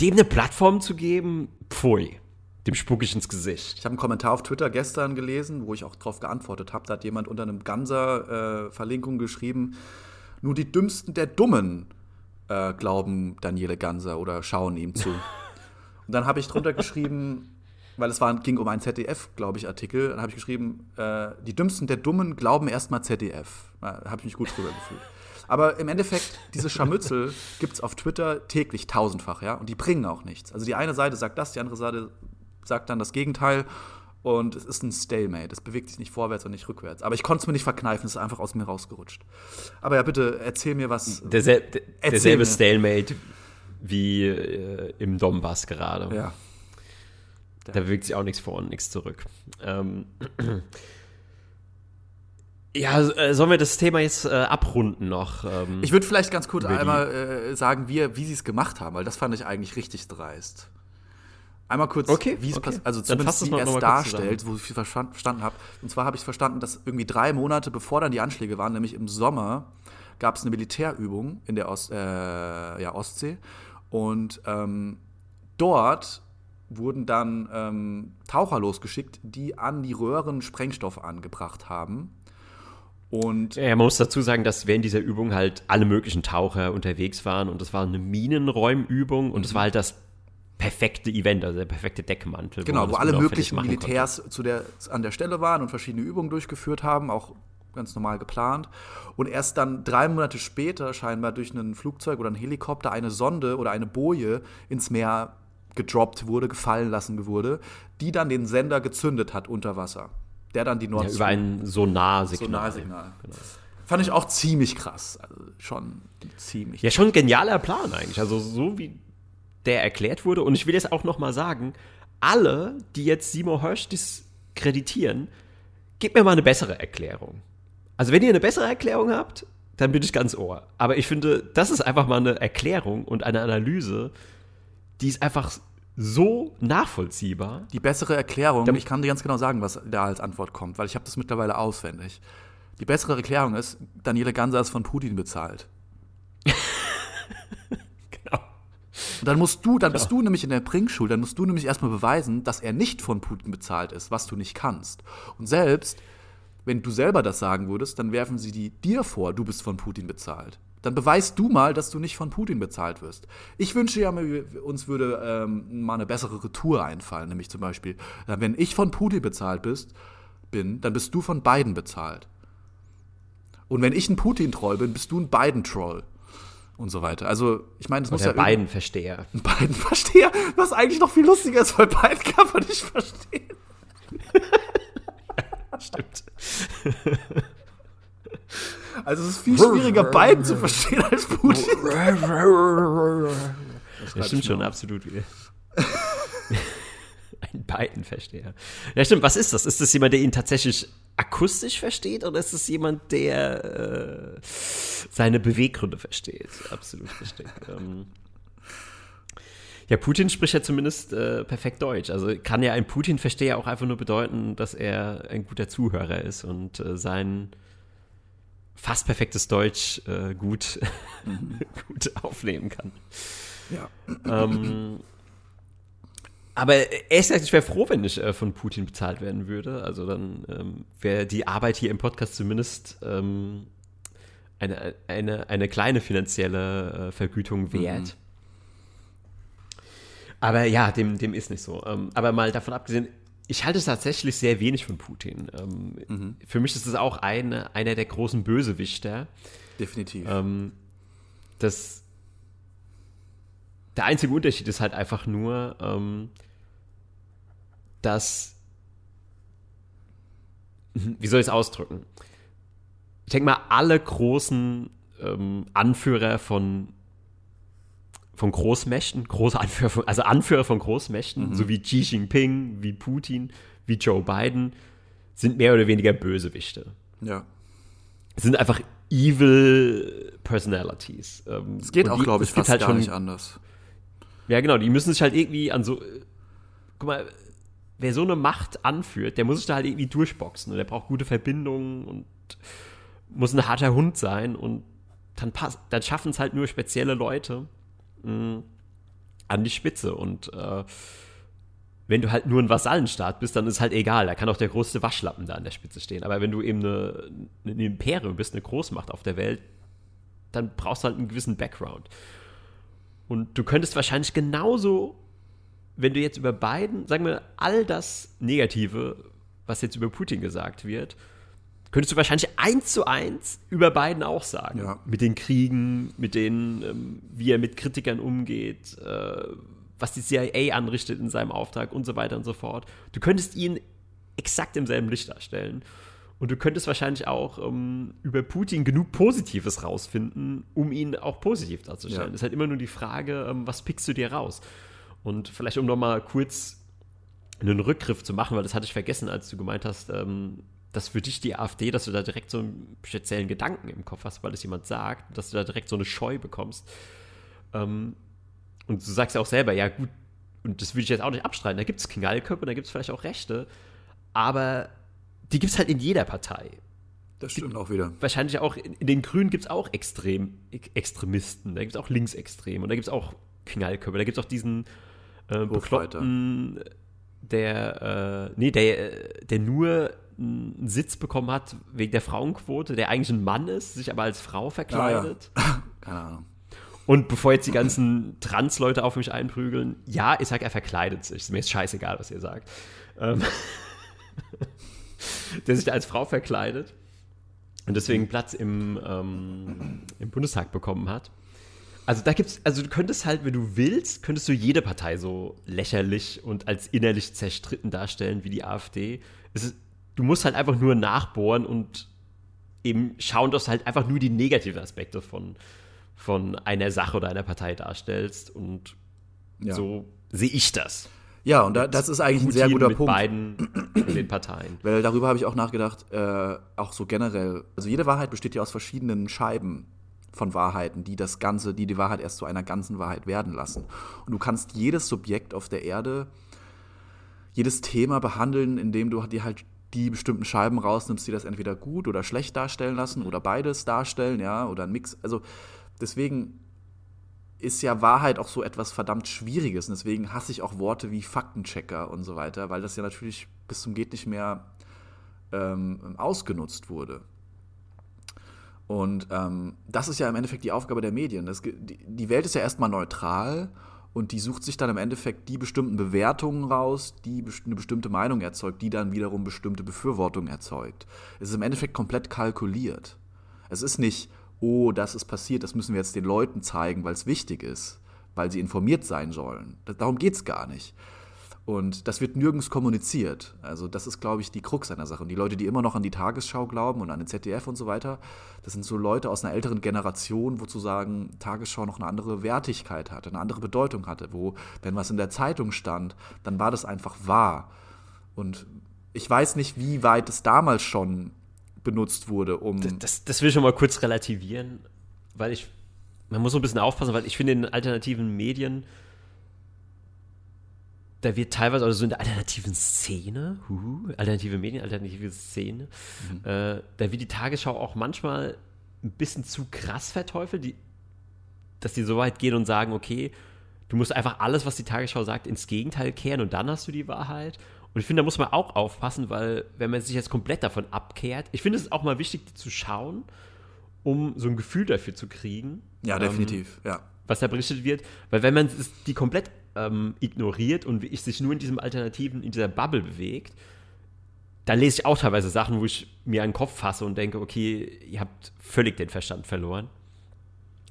dem eine Plattform zu geben, pfui. Dem spuck ich ins Gesicht. Ich habe einen Kommentar auf Twitter gestern gelesen, wo ich auch darauf geantwortet habe. Da hat jemand unter einem Ganser-Verlinkung äh, geschrieben: Nur die Dümmsten der Dummen äh, glauben Daniele Ganser oder schauen ihm zu. Und dann habe ich drunter geschrieben, weil es war, ging um einen ZDF, glaube ich, Artikel, dann habe ich geschrieben, äh, die Dümmsten der Dummen glauben erstmal ZDF. Da habe ich mich gut drüber gefühlt. Aber im Endeffekt, diese Scharmützel gibt es auf Twitter täglich tausendfach, ja, und die bringen auch nichts. Also die eine Seite sagt das, die andere Seite sagt dann das Gegenteil und es ist ein Stalemate. Es bewegt sich nicht vorwärts und nicht rückwärts. Aber ich konnte es mir nicht verkneifen, es ist einfach aus mir rausgerutscht. Aber ja, bitte erzähl mir was. Dersel derselbe mir. Stalemate wie äh, im Donbass gerade. Ja. Da bewegt sich auch nichts vor und nichts zurück. Ähm. Ja, äh, sollen wir das Thema jetzt äh, abrunden noch? Ähm, ich würde vielleicht ganz kurz einmal äh, sagen, wie, wie sie es gemacht haben, weil das fand ich eigentlich richtig dreist. Einmal kurz, okay, wie es okay. also zumindest wie er es darstellt, wo ich viel verstanden habe. Und zwar habe ich verstanden, dass irgendwie drei Monate bevor dann die Anschläge waren, nämlich im Sommer, gab es eine Militärübung in der Ost, äh, ja, Ostsee. Und ähm, dort wurden dann ähm, Taucher losgeschickt, die an die Röhren Sprengstoff angebracht haben. Und ja, man muss dazu sagen, dass während dieser Übung halt alle möglichen Taucher unterwegs waren und das war eine Minenräumübung und es mhm. war halt das perfekte Event, also der perfekte Deckmantel. Genau, wo, wo alle möglichen Militärs zu der, an der Stelle waren und verschiedene Übungen durchgeführt haben, auch ganz normal geplant. Und erst dann drei Monate später scheinbar durch ein Flugzeug oder ein Helikopter eine Sonde oder eine Boje ins Meer gedroppt wurde, gefallen lassen wurde, die dann den Sender gezündet hat unter Wasser. Der dann die Nord ja, Über ein Sonarsignal. Sonarsignal. Genau. Fand ich auch ziemlich krass. Also schon ziemlich. Ja, schon ein genialer Plan eigentlich. Also so wie der erklärt wurde. Und ich will jetzt auch noch mal sagen, alle, die jetzt Seymour Hirsch diskreditieren, gebt mir mal eine bessere Erklärung. Also wenn ihr eine bessere Erklärung habt, dann bin ich ganz ohr. Aber ich finde, das ist einfach mal eine Erklärung und eine Analyse, die ist einfach so nachvollziehbar. Die bessere Erklärung, ich kann dir ganz genau sagen, was da als Antwort kommt, weil ich habe das mittlerweile auswendig. Die bessere Erklärung ist, Daniele Ganser ist von Putin bezahlt. Und dann musst du, dann bist du nämlich in der Bringschule, dann musst du nämlich erstmal beweisen, dass er nicht von Putin bezahlt ist, was du nicht kannst. Und selbst, wenn du selber das sagen würdest, dann werfen sie die dir vor, du bist von Putin bezahlt. Dann beweist du mal, dass du nicht von Putin bezahlt wirst. Ich wünsche ja, uns würde ähm, mal eine bessere Retour einfallen, nämlich zum Beispiel, äh, wenn ich von Putin bezahlt bist, bin, dann bist du von Biden bezahlt. Und wenn ich ein Putin-Troll bin, bist du ein Biden-Troll und so weiter. Also, ich meine, das muss ja. beiden Versteher. Beiden Versteher, was eigentlich noch viel lustiger ist, weil beiden kann man nicht verstehen. Stimmt. Also, es ist viel schwieriger, beiden zu verstehen als Putin. Das stimmt schon, absolut. Ein Biden-Versteher. Ja, stimmt. Was ist das? Ist das jemand, der ihn tatsächlich akustisch versteht oder ist es jemand, der äh, seine Beweggründe versteht? Absolut richtig. ähm, ja, Putin spricht ja zumindest äh, perfekt Deutsch. Also kann ja ein Putin-Versteher auch einfach nur bedeuten, dass er ein guter Zuhörer ist und äh, sein fast perfektes Deutsch äh, gut, mhm. gut aufnehmen kann. Ja. Ähm, aber ehrlich gesagt, ich wäre froh, wenn ich äh, von Putin bezahlt werden würde. Also dann ähm, wäre die Arbeit hier im Podcast zumindest ähm, eine, eine, eine kleine finanzielle äh, Vergütung wert. Mhm. Aber ja, dem, dem ist nicht so. Ähm, aber mal davon abgesehen, ich halte tatsächlich sehr wenig von Putin. Ähm, mhm. Für mich ist es auch eine, einer der großen Bösewichter. Definitiv. Ähm, das, der einzige Unterschied ist halt einfach nur, ähm, dass. Wie soll ich es ausdrücken? Ich denke mal, alle großen ähm, Anführer von von Großmächten, große Anführer von, also Anführer von Großmächten, mhm. so wie Xi Jinping, wie Putin, wie Joe Biden, sind mehr oder weniger Bösewichte. Ja. Sind einfach evil Personalities. Ähm, es geht auch, glaube ich, fast halt gar schon, nicht anders. Ja, genau, die müssen sich halt irgendwie an so, guck mal, wer so eine Macht anführt, der muss sich da halt irgendwie durchboxen und der braucht gute Verbindungen und muss ein harter Hund sein und dann, dann schaffen es halt nur spezielle Leute mh, an die Spitze. Und äh, wenn du halt nur ein Vasallenstaat bist, dann ist halt egal. Da kann auch der größte Waschlappen da an der Spitze stehen. Aber wenn du eben eine, eine Imperium bist, eine Großmacht auf der Welt, dann brauchst du halt einen gewissen Background. Und du könntest wahrscheinlich genauso, wenn du jetzt über Biden, sagen wir, all das Negative, was jetzt über Putin gesagt wird, könntest du wahrscheinlich eins zu eins über Biden auch sagen. Ja. Mit den Kriegen, mit den, ähm, wie er mit Kritikern umgeht, äh, was die CIA anrichtet in seinem Auftrag und so weiter und so fort. Du könntest ihn exakt im selben Licht darstellen. Und du könntest wahrscheinlich auch ähm, über Putin genug Positives rausfinden, um ihn auch positiv darzustellen. Ja. Das ist halt immer nur die Frage, ähm, was pickst du dir raus? Und vielleicht, um nochmal kurz einen Rückgriff zu machen, weil das hatte ich vergessen, als du gemeint hast, ähm, dass für dich die AfD, dass du da direkt so einen speziellen Gedanken im Kopf hast, weil es jemand sagt, dass du da direkt so eine Scheu bekommst. Ähm, und du sagst ja auch selber, ja gut, und das würde ich jetzt auch nicht abstreiten, da gibt es Knallköpfe, da gibt es vielleicht auch Rechte, aber die gibt es halt in jeder Partei. Das stimmt auch wieder. Wahrscheinlich auch in, in den Grünen gibt es auch Extrem, Extremisten, da gibt es auch Linksextreme und da gibt es auch Knallköpfe, da gibt es auch diesen äh, Bekloppten, der, äh, nee, der, der nur einen Sitz bekommen hat wegen der Frauenquote, der eigentlich ein Mann ist, sich aber als Frau verkleidet. Ah, ja. Keine Ahnung. Und bevor jetzt die ganzen Trans-Leute auf mich einprügeln, ja, ich sag, er verkleidet sich. Mir ist scheißegal, was ihr sagt. Ähm der sich als Frau verkleidet und deswegen Platz im, ähm, im Bundestag bekommen hat. Also da gibt's, also du könntest halt, wenn du willst, könntest du jede Partei so lächerlich und als innerlich zerstritten darstellen wie die AfD. Ist, du musst halt einfach nur nachbohren und eben schauen, dass du halt einfach nur die negativen Aspekte von, von einer Sache oder einer Partei darstellst. Und ja. so sehe ich das. Ja, und da, das ist eigentlich ein sehr guter mit Punkt. beiden den Parteien. Weil darüber habe ich auch nachgedacht, äh, auch so generell. Also jede Wahrheit besteht ja aus verschiedenen Scheiben von Wahrheiten, die das Ganze, die die Wahrheit erst zu einer ganzen Wahrheit werden lassen. Und du kannst jedes Subjekt auf der Erde, jedes Thema behandeln, indem du dir halt die bestimmten Scheiben rausnimmst, die das entweder gut oder schlecht darstellen lassen oder beides darstellen, ja, oder ein Mix. Also deswegen ist ja Wahrheit auch so etwas verdammt Schwieriges. Und deswegen hasse ich auch Worte wie Faktenchecker und so weiter, weil das ja natürlich bis zum Geht nicht mehr ähm, ausgenutzt wurde. Und ähm, das ist ja im Endeffekt die Aufgabe der Medien. Das, die, die Welt ist ja erstmal neutral und die sucht sich dann im Endeffekt die bestimmten Bewertungen raus, die eine bestimmte Meinung erzeugt, die dann wiederum bestimmte Befürwortungen erzeugt. Es ist im Endeffekt komplett kalkuliert. Es ist nicht, oh, das ist passiert, das müssen wir jetzt den Leuten zeigen, weil es wichtig ist, weil sie informiert sein sollen. Darum geht es gar nicht. Und das wird nirgends kommuniziert. Also das ist, glaube ich, die Krux einer Sache. Und die Leute, die immer noch an die Tagesschau glauben und an den ZDF und so weiter, das sind so Leute aus einer älteren Generation, wo zu sagen, Tagesschau noch eine andere Wertigkeit hatte, eine andere Bedeutung hatte, wo, wenn was in der Zeitung stand, dann war das einfach wahr. Und ich weiß nicht, wie weit es damals schon benutzt wurde, um. Das, das, das will ich schon mal kurz relativieren, weil ich. Man muss so ein bisschen aufpassen, weil ich finde, in alternativen Medien da wird teilweise, also so in der alternativen Szene, uh, alternative Medien, alternative Szene, mhm. äh, da wird die Tagesschau auch manchmal ein bisschen zu krass verteufelt, die, dass die so weit gehen und sagen, okay, du musst einfach alles, was die Tagesschau sagt, ins Gegenteil kehren und dann hast du die Wahrheit. Und ich finde, da muss man auch aufpassen, weil wenn man sich jetzt komplett davon abkehrt, ich finde es ist auch mal wichtig, die zu schauen, um so ein Gefühl dafür zu kriegen. Ja, definitiv, ähm, ja was da berichtet wird, weil wenn man die komplett ähm, ignoriert und wie ich sich nur in diesem Alternativen, in dieser Bubble bewegt, dann lese ich auch teilweise Sachen, wo ich mir einen Kopf fasse und denke, okay, ihr habt völlig den Verstand verloren.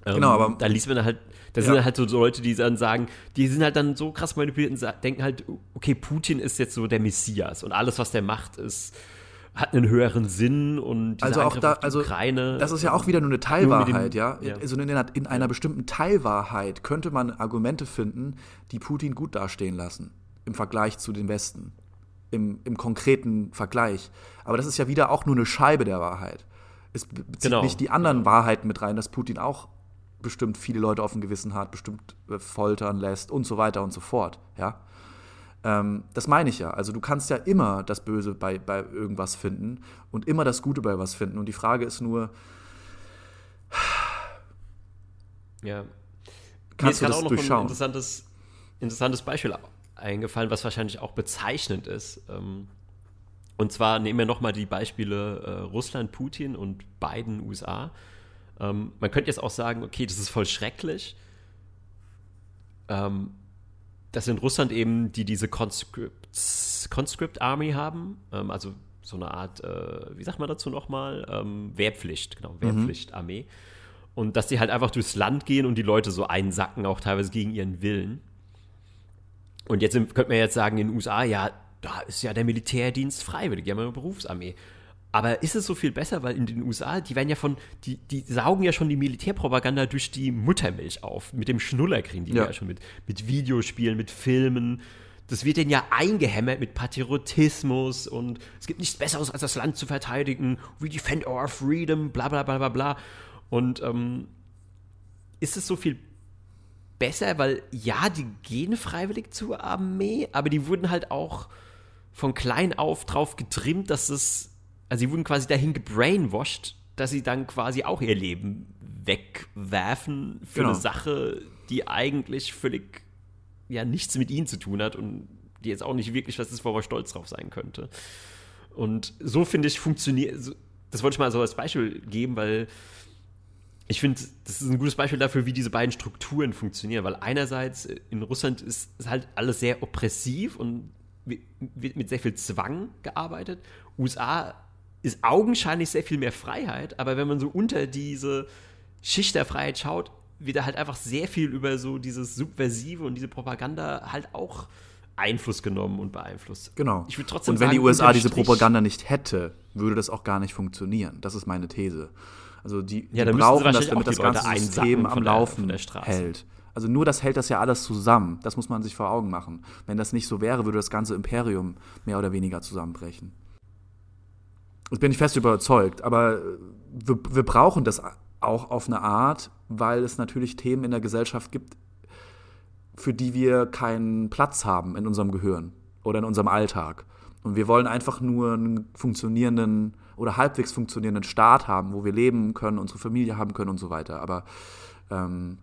Ähm, genau, aber da liest man halt, da ja. sind halt so Leute, die dann sagen, die sind halt dann so krass manipuliert und denken halt, okay, Putin ist jetzt so der Messias und alles, was der macht, ist hat einen höheren Sinn und also auch da, also Ukraine, das ist ja auch wieder nur eine Teilwahrheit, dem, ja. ja. Also in, in, einer ja. bestimmten Teilwahrheit könnte man Argumente finden, die Putin gut dastehen lassen im Vergleich zu den Westen, im, im konkreten Vergleich. Aber das ist ja wieder auch nur eine Scheibe der Wahrheit. Es bezieht genau. nicht die anderen genau. Wahrheiten mit rein, dass Putin auch bestimmt viele Leute auf dem Gewissen hat, bestimmt äh, foltern lässt und so weiter und so fort. Ja? Ähm, das meine ich ja. Also du kannst ja immer das Böse bei, bei irgendwas finden und immer das Gute bei was finden. Und die Frage ist nur, ja. Kannst Mir ist du das auch noch durchschauen? ein interessantes, interessantes Beispiel eingefallen, was wahrscheinlich auch bezeichnend ist. Ähm, und zwar nehmen wir nochmal die Beispiele äh, Russland, Putin und Biden, USA. Ähm, man könnte jetzt auch sagen, okay, das ist voll schrecklich. Dass in Russland eben die diese Conscript, Conscript Army haben, ähm, also so eine Art, äh, wie sagt man dazu nochmal? Ähm, Wehrpflicht, genau, mhm. Wehrpflichtarmee. Mhm. Und dass die halt einfach durchs Land gehen und die Leute so einsacken, auch teilweise gegen ihren Willen. Und jetzt könnte man jetzt sagen, in den USA, ja, da ist ja der Militärdienst freiwillig, die haben eine Berufsarmee. Aber ist es so viel besser, weil in den USA, die werden ja von, die, die saugen ja schon die Militärpropaganda durch die Muttermilch auf. Mit dem Schnuller kriegen die ja, ja schon mit, mit Videospielen, mit Filmen. Das wird denen ja eingehämmert mit Patriotismus und es gibt nichts Besseres, als das Land zu verteidigen. We defend our freedom, bla bla bla bla bla. Und ähm, ist es so viel besser, weil ja, die gehen freiwillig zur Armee, aber die wurden halt auch von klein auf drauf getrimmt, dass es also sie wurden quasi dahin gebrainwashed, dass sie dann quasi auch ihr Leben wegwerfen für genau. eine Sache, die eigentlich völlig ja nichts mit ihnen zu tun hat und die jetzt auch nicht wirklich was ist, wo man stolz drauf sein könnte. Und so finde ich funktioniert, das wollte ich mal so als Beispiel geben, weil ich finde, das ist ein gutes Beispiel dafür, wie diese beiden Strukturen funktionieren, weil einerseits in Russland ist, ist halt alles sehr oppressiv und wird mit sehr viel Zwang gearbeitet. USA ist augenscheinlich sehr viel mehr Freiheit, aber wenn man so unter diese Schicht der Freiheit schaut, wird da halt einfach sehr viel über so dieses Subversive und diese Propaganda halt auch Einfluss genommen und beeinflusst. Genau. Ich würde trotzdem und wenn sagen, die USA diese Propaganda nicht hätte, würde das auch gar nicht funktionieren. Das ist meine These. Also die, ja, die brauchen das, damit das ganze System am Laufen hält. Also nur das hält das ja alles zusammen. Das muss man sich vor Augen machen. Wenn das nicht so wäre, würde das ganze Imperium mehr oder weniger zusammenbrechen. Das bin ich fest überzeugt. Aber wir, wir brauchen das auch auf eine Art, weil es natürlich Themen in der Gesellschaft gibt, für die wir keinen Platz haben in unserem Gehirn oder in unserem Alltag. Und wir wollen einfach nur einen funktionierenden oder halbwegs funktionierenden Staat haben, wo wir leben können, unsere Familie haben können und so weiter. Aber ähm,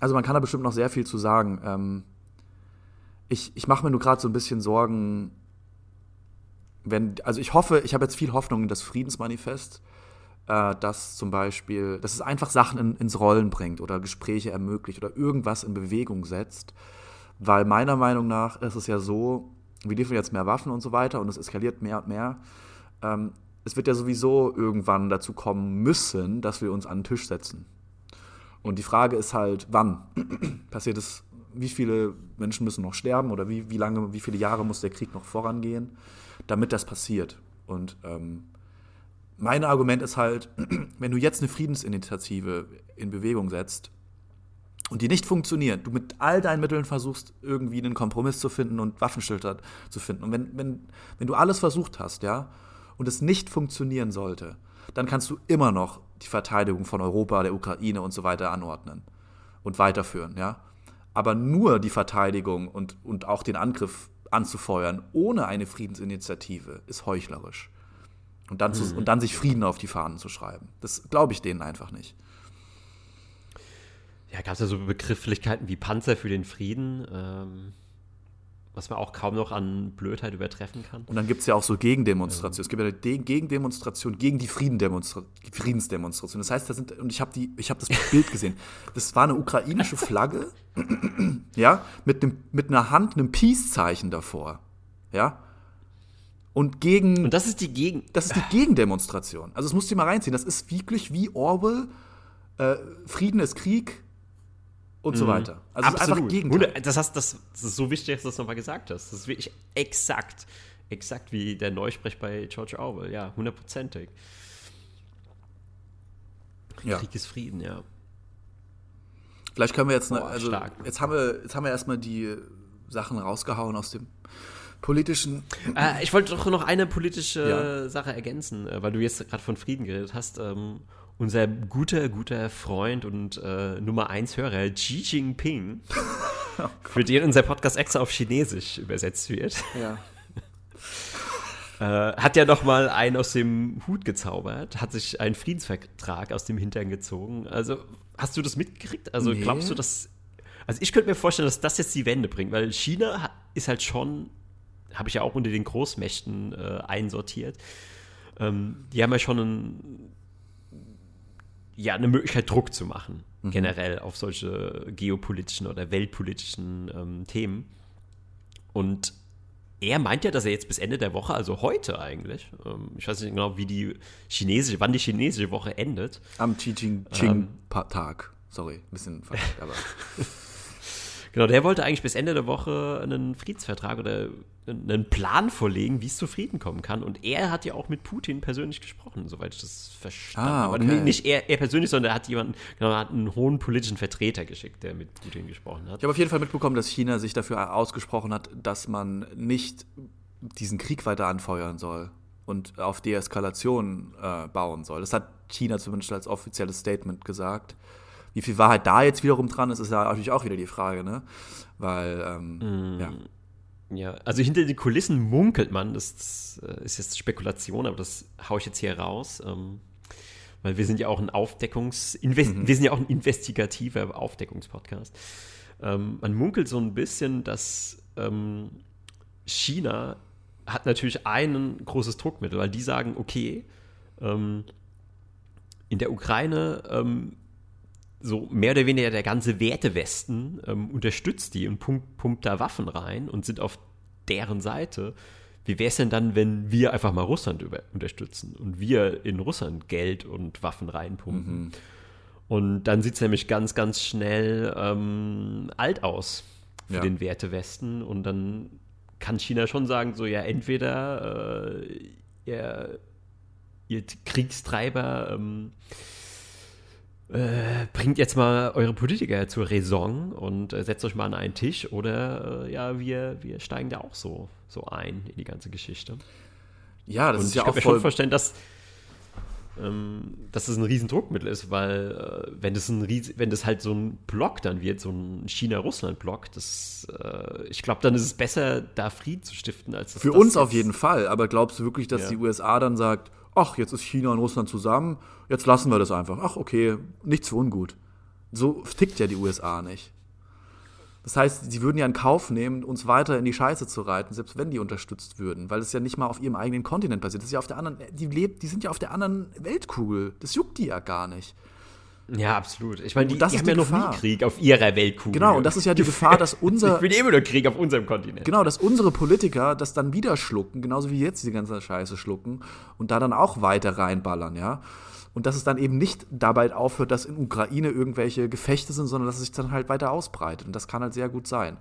also man kann da bestimmt noch sehr viel zu sagen. Ähm, ich ich mache mir nur gerade so ein bisschen Sorgen, wenn, also ich hoffe, ich habe jetzt viel Hoffnung in das Friedensmanifest, äh, dass zum Beispiel, dass es einfach Sachen in, ins Rollen bringt oder Gespräche ermöglicht oder irgendwas in Bewegung setzt. Weil meiner Meinung nach ist es ja so, wir liefern jetzt mehr Waffen und so weiter und es eskaliert mehr und mehr. Ähm, es wird ja sowieso irgendwann dazu kommen müssen, dass wir uns an den Tisch setzen. Und die Frage ist halt, wann passiert es, wie viele Menschen müssen noch sterben oder wie, wie lange, wie viele Jahre muss der Krieg noch vorangehen? Damit das passiert. Und ähm, mein Argument ist halt, wenn du jetzt eine Friedensinitiative in Bewegung setzt und die nicht funktioniert, du mit all deinen Mitteln versuchst, irgendwie einen Kompromiss zu finden und Waffenschilder zu finden. Und wenn, wenn, wenn du alles versucht hast, ja, und es nicht funktionieren sollte, dann kannst du immer noch die Verteidigung von Europa, der Ukraine und so weiter anordnen und weiterführen, ja. Aber nur die Verteidigung und, und auch den Angriff anzufeuern ohne eine Friedensinitiative ist heuchlerisch. Und dann, zu, mhm. und dann sich Frieden auf die Fahnen zu schreiben. Das glaube ich denen einfach nicht. Ja, gab es ja so Begrifflichkeiten wie Panzer für den Frieden. Ähm, was man auch kaum noch an Blödheit übertreffen kann. Und dann gibt es ja auch so Gegendemonstrationen. Es gibt ja eine Gegendemonstration gegen die Friedensdemonstration. Das heißt, da sind, und ich habe hab das Bild gesehen, das war eine ukrainische Flagge, ja, mit, einem, mit einer Hand, einem Peace-Zeichen davor. Ja. Und gegen. Und das ist die Gegen. Das ist die Gegendemonstration. Also, das musst du mal reinziehen. Das ist wirklich wie Orwell. Äh, Frieden ist Krieg, und so mhm. weiter. Also Absolut. einfach Gegenteil. Das, heißt, das, das ist so wichtig, dass du das nochmal gesagt hast. Das ist wirklich exakt, exakt wie der Neusprech bei George Orwell. Ja, hundertprozentig. Ja. Krieg ist Frieden, ja. Vielleicht können wir jetzt, Boah, also stark. jetzt haben wir, jetzt haben wir erstmal die Sachen rausgehauen aus dem politischen. Äh, ich wollte doch noch eine politische ja. Sache ergänzen, äh, weil du jetzt gerade von Frieden geredet hast. Ähm, unser guter, guter Freund und äh, Nummer 1 Hörer, Xi Jinping, oh für den unser Podcast extra auf Chinesisch übersetzt wird. Ja. äh, hat ja noch mal einen aus dem Hut gezaubert, hat sich einen Friedensvertrag aus dem Hintern gezogen. Also, hast du das mitgekriegt? Also, nee. glaubst du, dass. Also, ich könnte mir vorstellen, dass das jetzt die Wende bringt, weil China ist halt schon, habe ich ja auch unter den Großmächten äh, einsortiert. Ähm, die haben ja schon einen ja, eine Möglichkeit, Druck zu machen, mhm. generell auf solche geopolitischen oder weltpolitischen ähm, Themen. Und er meint ja, dass er jetzt bis Ende der Woche, also heute eigentlich, ähm, ich weiß nicht genau, wie die chinesische, wann die chinesische Woche endet. Am Xi Jinping-Tag. Ähm, Sorry, ein bisschen verrückt, aber. Genau, der wollte eigentlich bis Ende der Woche einen Friedensvertrag oder einen Plan vorlegen, wie es zu Frieden kommen kann. Und er hat ja auch mit Putin persönlich gesprochen, soweit ich das verstanden ah, okay. habe. Nicht er, er, persönlich, sondern er hat jemanden, genau, er hat einen hohen politischen Vertreter geschickt, der mit Putin gesprochen hat. Ich habe auf jeden Fall mitbekommen, dass China sich dafür ausgesprochen hat, dass man nicht diesen Krieg weiter anfeuern soll und auf Deeskalation äh, bauen soll. Das hat China zumindest als offizielles Statement gesagt. Wie viel Wahrheit da jetzt wiederum dran ist, ist ja natürlich auch wieder die Frage, ne? Weil, ähm, mm. ja. Ja, also hinter den Kulissen munkelt man, das, äh, ist jetzt Spekulation, aber das haue ich jetzt hier raus, ähm, weil wir sind ja auch ein Aufdeckungs, Invest mhm. wir sind ja auch ein investigativer Aufdeckungspodcast. Ähm, man munkelt so ein bisschen, dass ähm, China hat natürlich ein großes Druckmittel, weil die sagen, okay, ähm, in der Ukraine ähm, so mehr oder weniger der ganze Wertewesten ähm, unterstützt die und pumpt, pumpt da Waffen rein und sind auf deren Seite. Wie wäre es denn dann, wenn wir einfach mal Russland über, unterstützen und wir in Russland Geld und Waffen reinpumpen? Mhm. Und dann sieht es nämlich ganz, ganz schnell ähm, alt aus für ja. den Wertewesten. Und dann kann China schon sagen, so ja, entweder äh, ihr, ihr Kriegstreiber ähm, äh, bringt jetzt mal eure Politiker zur Raison und äh, setzt euch mal an einen Tisch oder äh, ja, wir, wir steigen da auch so, so ein in die ganze Geschichte. Ja, das und ist ja auch voll... Ich kann mir schon vorstellen, dass, ähm, dass das ein Riesendruckmittel ist, weil äh, wenn, das ein Ries wenn das halt so ein Block dann wird, so ein China-Russland-Block, das, äh, ich glaube, dann ist es besser, da Frieden zu stiften, als das Für das uns auf jeden Fall, aber glaubst du wirklich, dass ja. die USA dann sagt, ach, jetzt ist China und Russland zusammen, jetzt lassen wir das einfach. Ach, okay, nichts für ungut. So tickt ja die USA nicht. Das heißt, sie würden ja in Kauf nehmen, uns weiter in die Scheiße zu reiten, selbst wenn die unterstützt würden, weil es ja nicht mal auf ihrem eigenen Kontinent passiert. Das ist ja auf der anderen, die lebt, die sind ja auf der anderen Weltkugel. Das juckt die ja gar nicht. Ja, absolut. Ich meine, die, die haben ja noch nie Krieg auf ihrer Weltkugel. Genau, und das ist ja die Gefahr, dass unser. Ich will immer nur Krieg auf unserem Kontinent. Genau, dass unsere Politiker das dann wieder schlucken, genauso wie jetzt die ganze Scheiße schlucken und da dann auch weiter reinballern, ja. Und dass es dann eben nicht dabei aufhört, dass in Ukraine irgendwelche Gefechte sind, sondern dass es sich dann halt weiter ausbreitet. Und das kann halt sehr gut sein.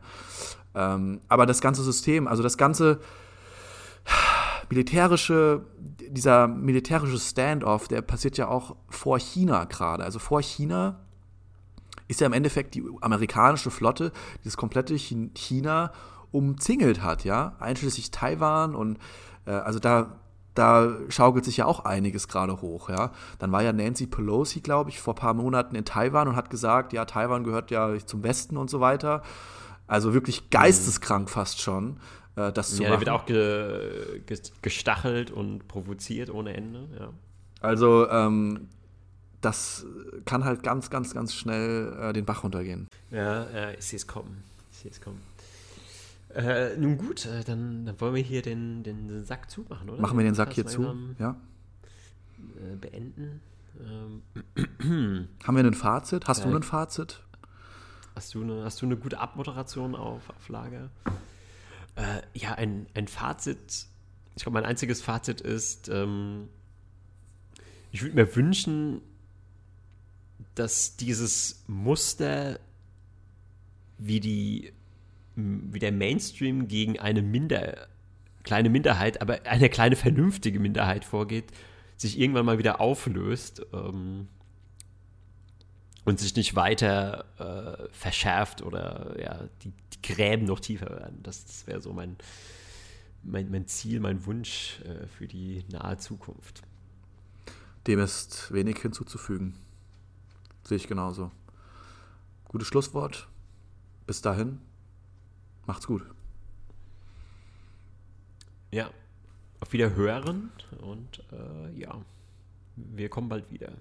Ähm, aber das ganze System, also das ganze militärische, dieser militärische Standoff, der passiert ja auch vor China gerade. Also vor China ist ja im Endeffekt die amerikanische Flotte, die das komplette China umzingelt hat, ja, einschließlich Taiwan und äh, also da da schaukelt sich ja auch einiges gerade hoch, ja. Dann war ja Nancy Pelosi, glaube ich, vor ein paar Monaten in Taiwan und hat gesagt, ja, Taiwan gehört ja zum Westen und so weiter. Also wirklich geisteskrank fast schon äh, das zu ja, machen. Ja, der wird auch ge, ge, gestachelt und provoziert ohne Ende, ja. Also, ähm, das kann halt ganz, ganz, ganz schnell äh, den Bach runtergehen. Ja, ja ich sehe es kommen. Ich sehe es kommen. Äh, nun gut, äh, dann, dann, wollen wir hier den, den Sack zumachen, oder? Machen wir den Sack hier zu, ja. Äh, beenden. Ähm. Haben wir ein Fazit? Hast du ein Fazit? Hast du eine, hast du eine gute Abmoderation auf, auf Lager? Äh, ja, ein, ein Fazit. Ich glaube, mein einziges Fazit ist, ähm, ich würde mir wünschen, dass dieses Muster, wie, die, wie der Mainstream gegen eine Minder, kleine Minderheit, aber eine kleine vernünftige Minderheit vorgeht, sich irgendwann mal wieder auflöst ähm, und sich nicht weiter äh, verschärft oder ja, die, die, Gräben noch tiefer werden. Das, das wäre so mein, mein, mein, Ziel, mein Wunsch äh, für die nahe Zukunft. Dem ist wenig hinzuzufügen. Sehe ich genauso. Gutes Schlusswort. Bis dahin. Macht's gut. Ja. Auf Wiederhören und äh, ja, wir kommen bald wieder.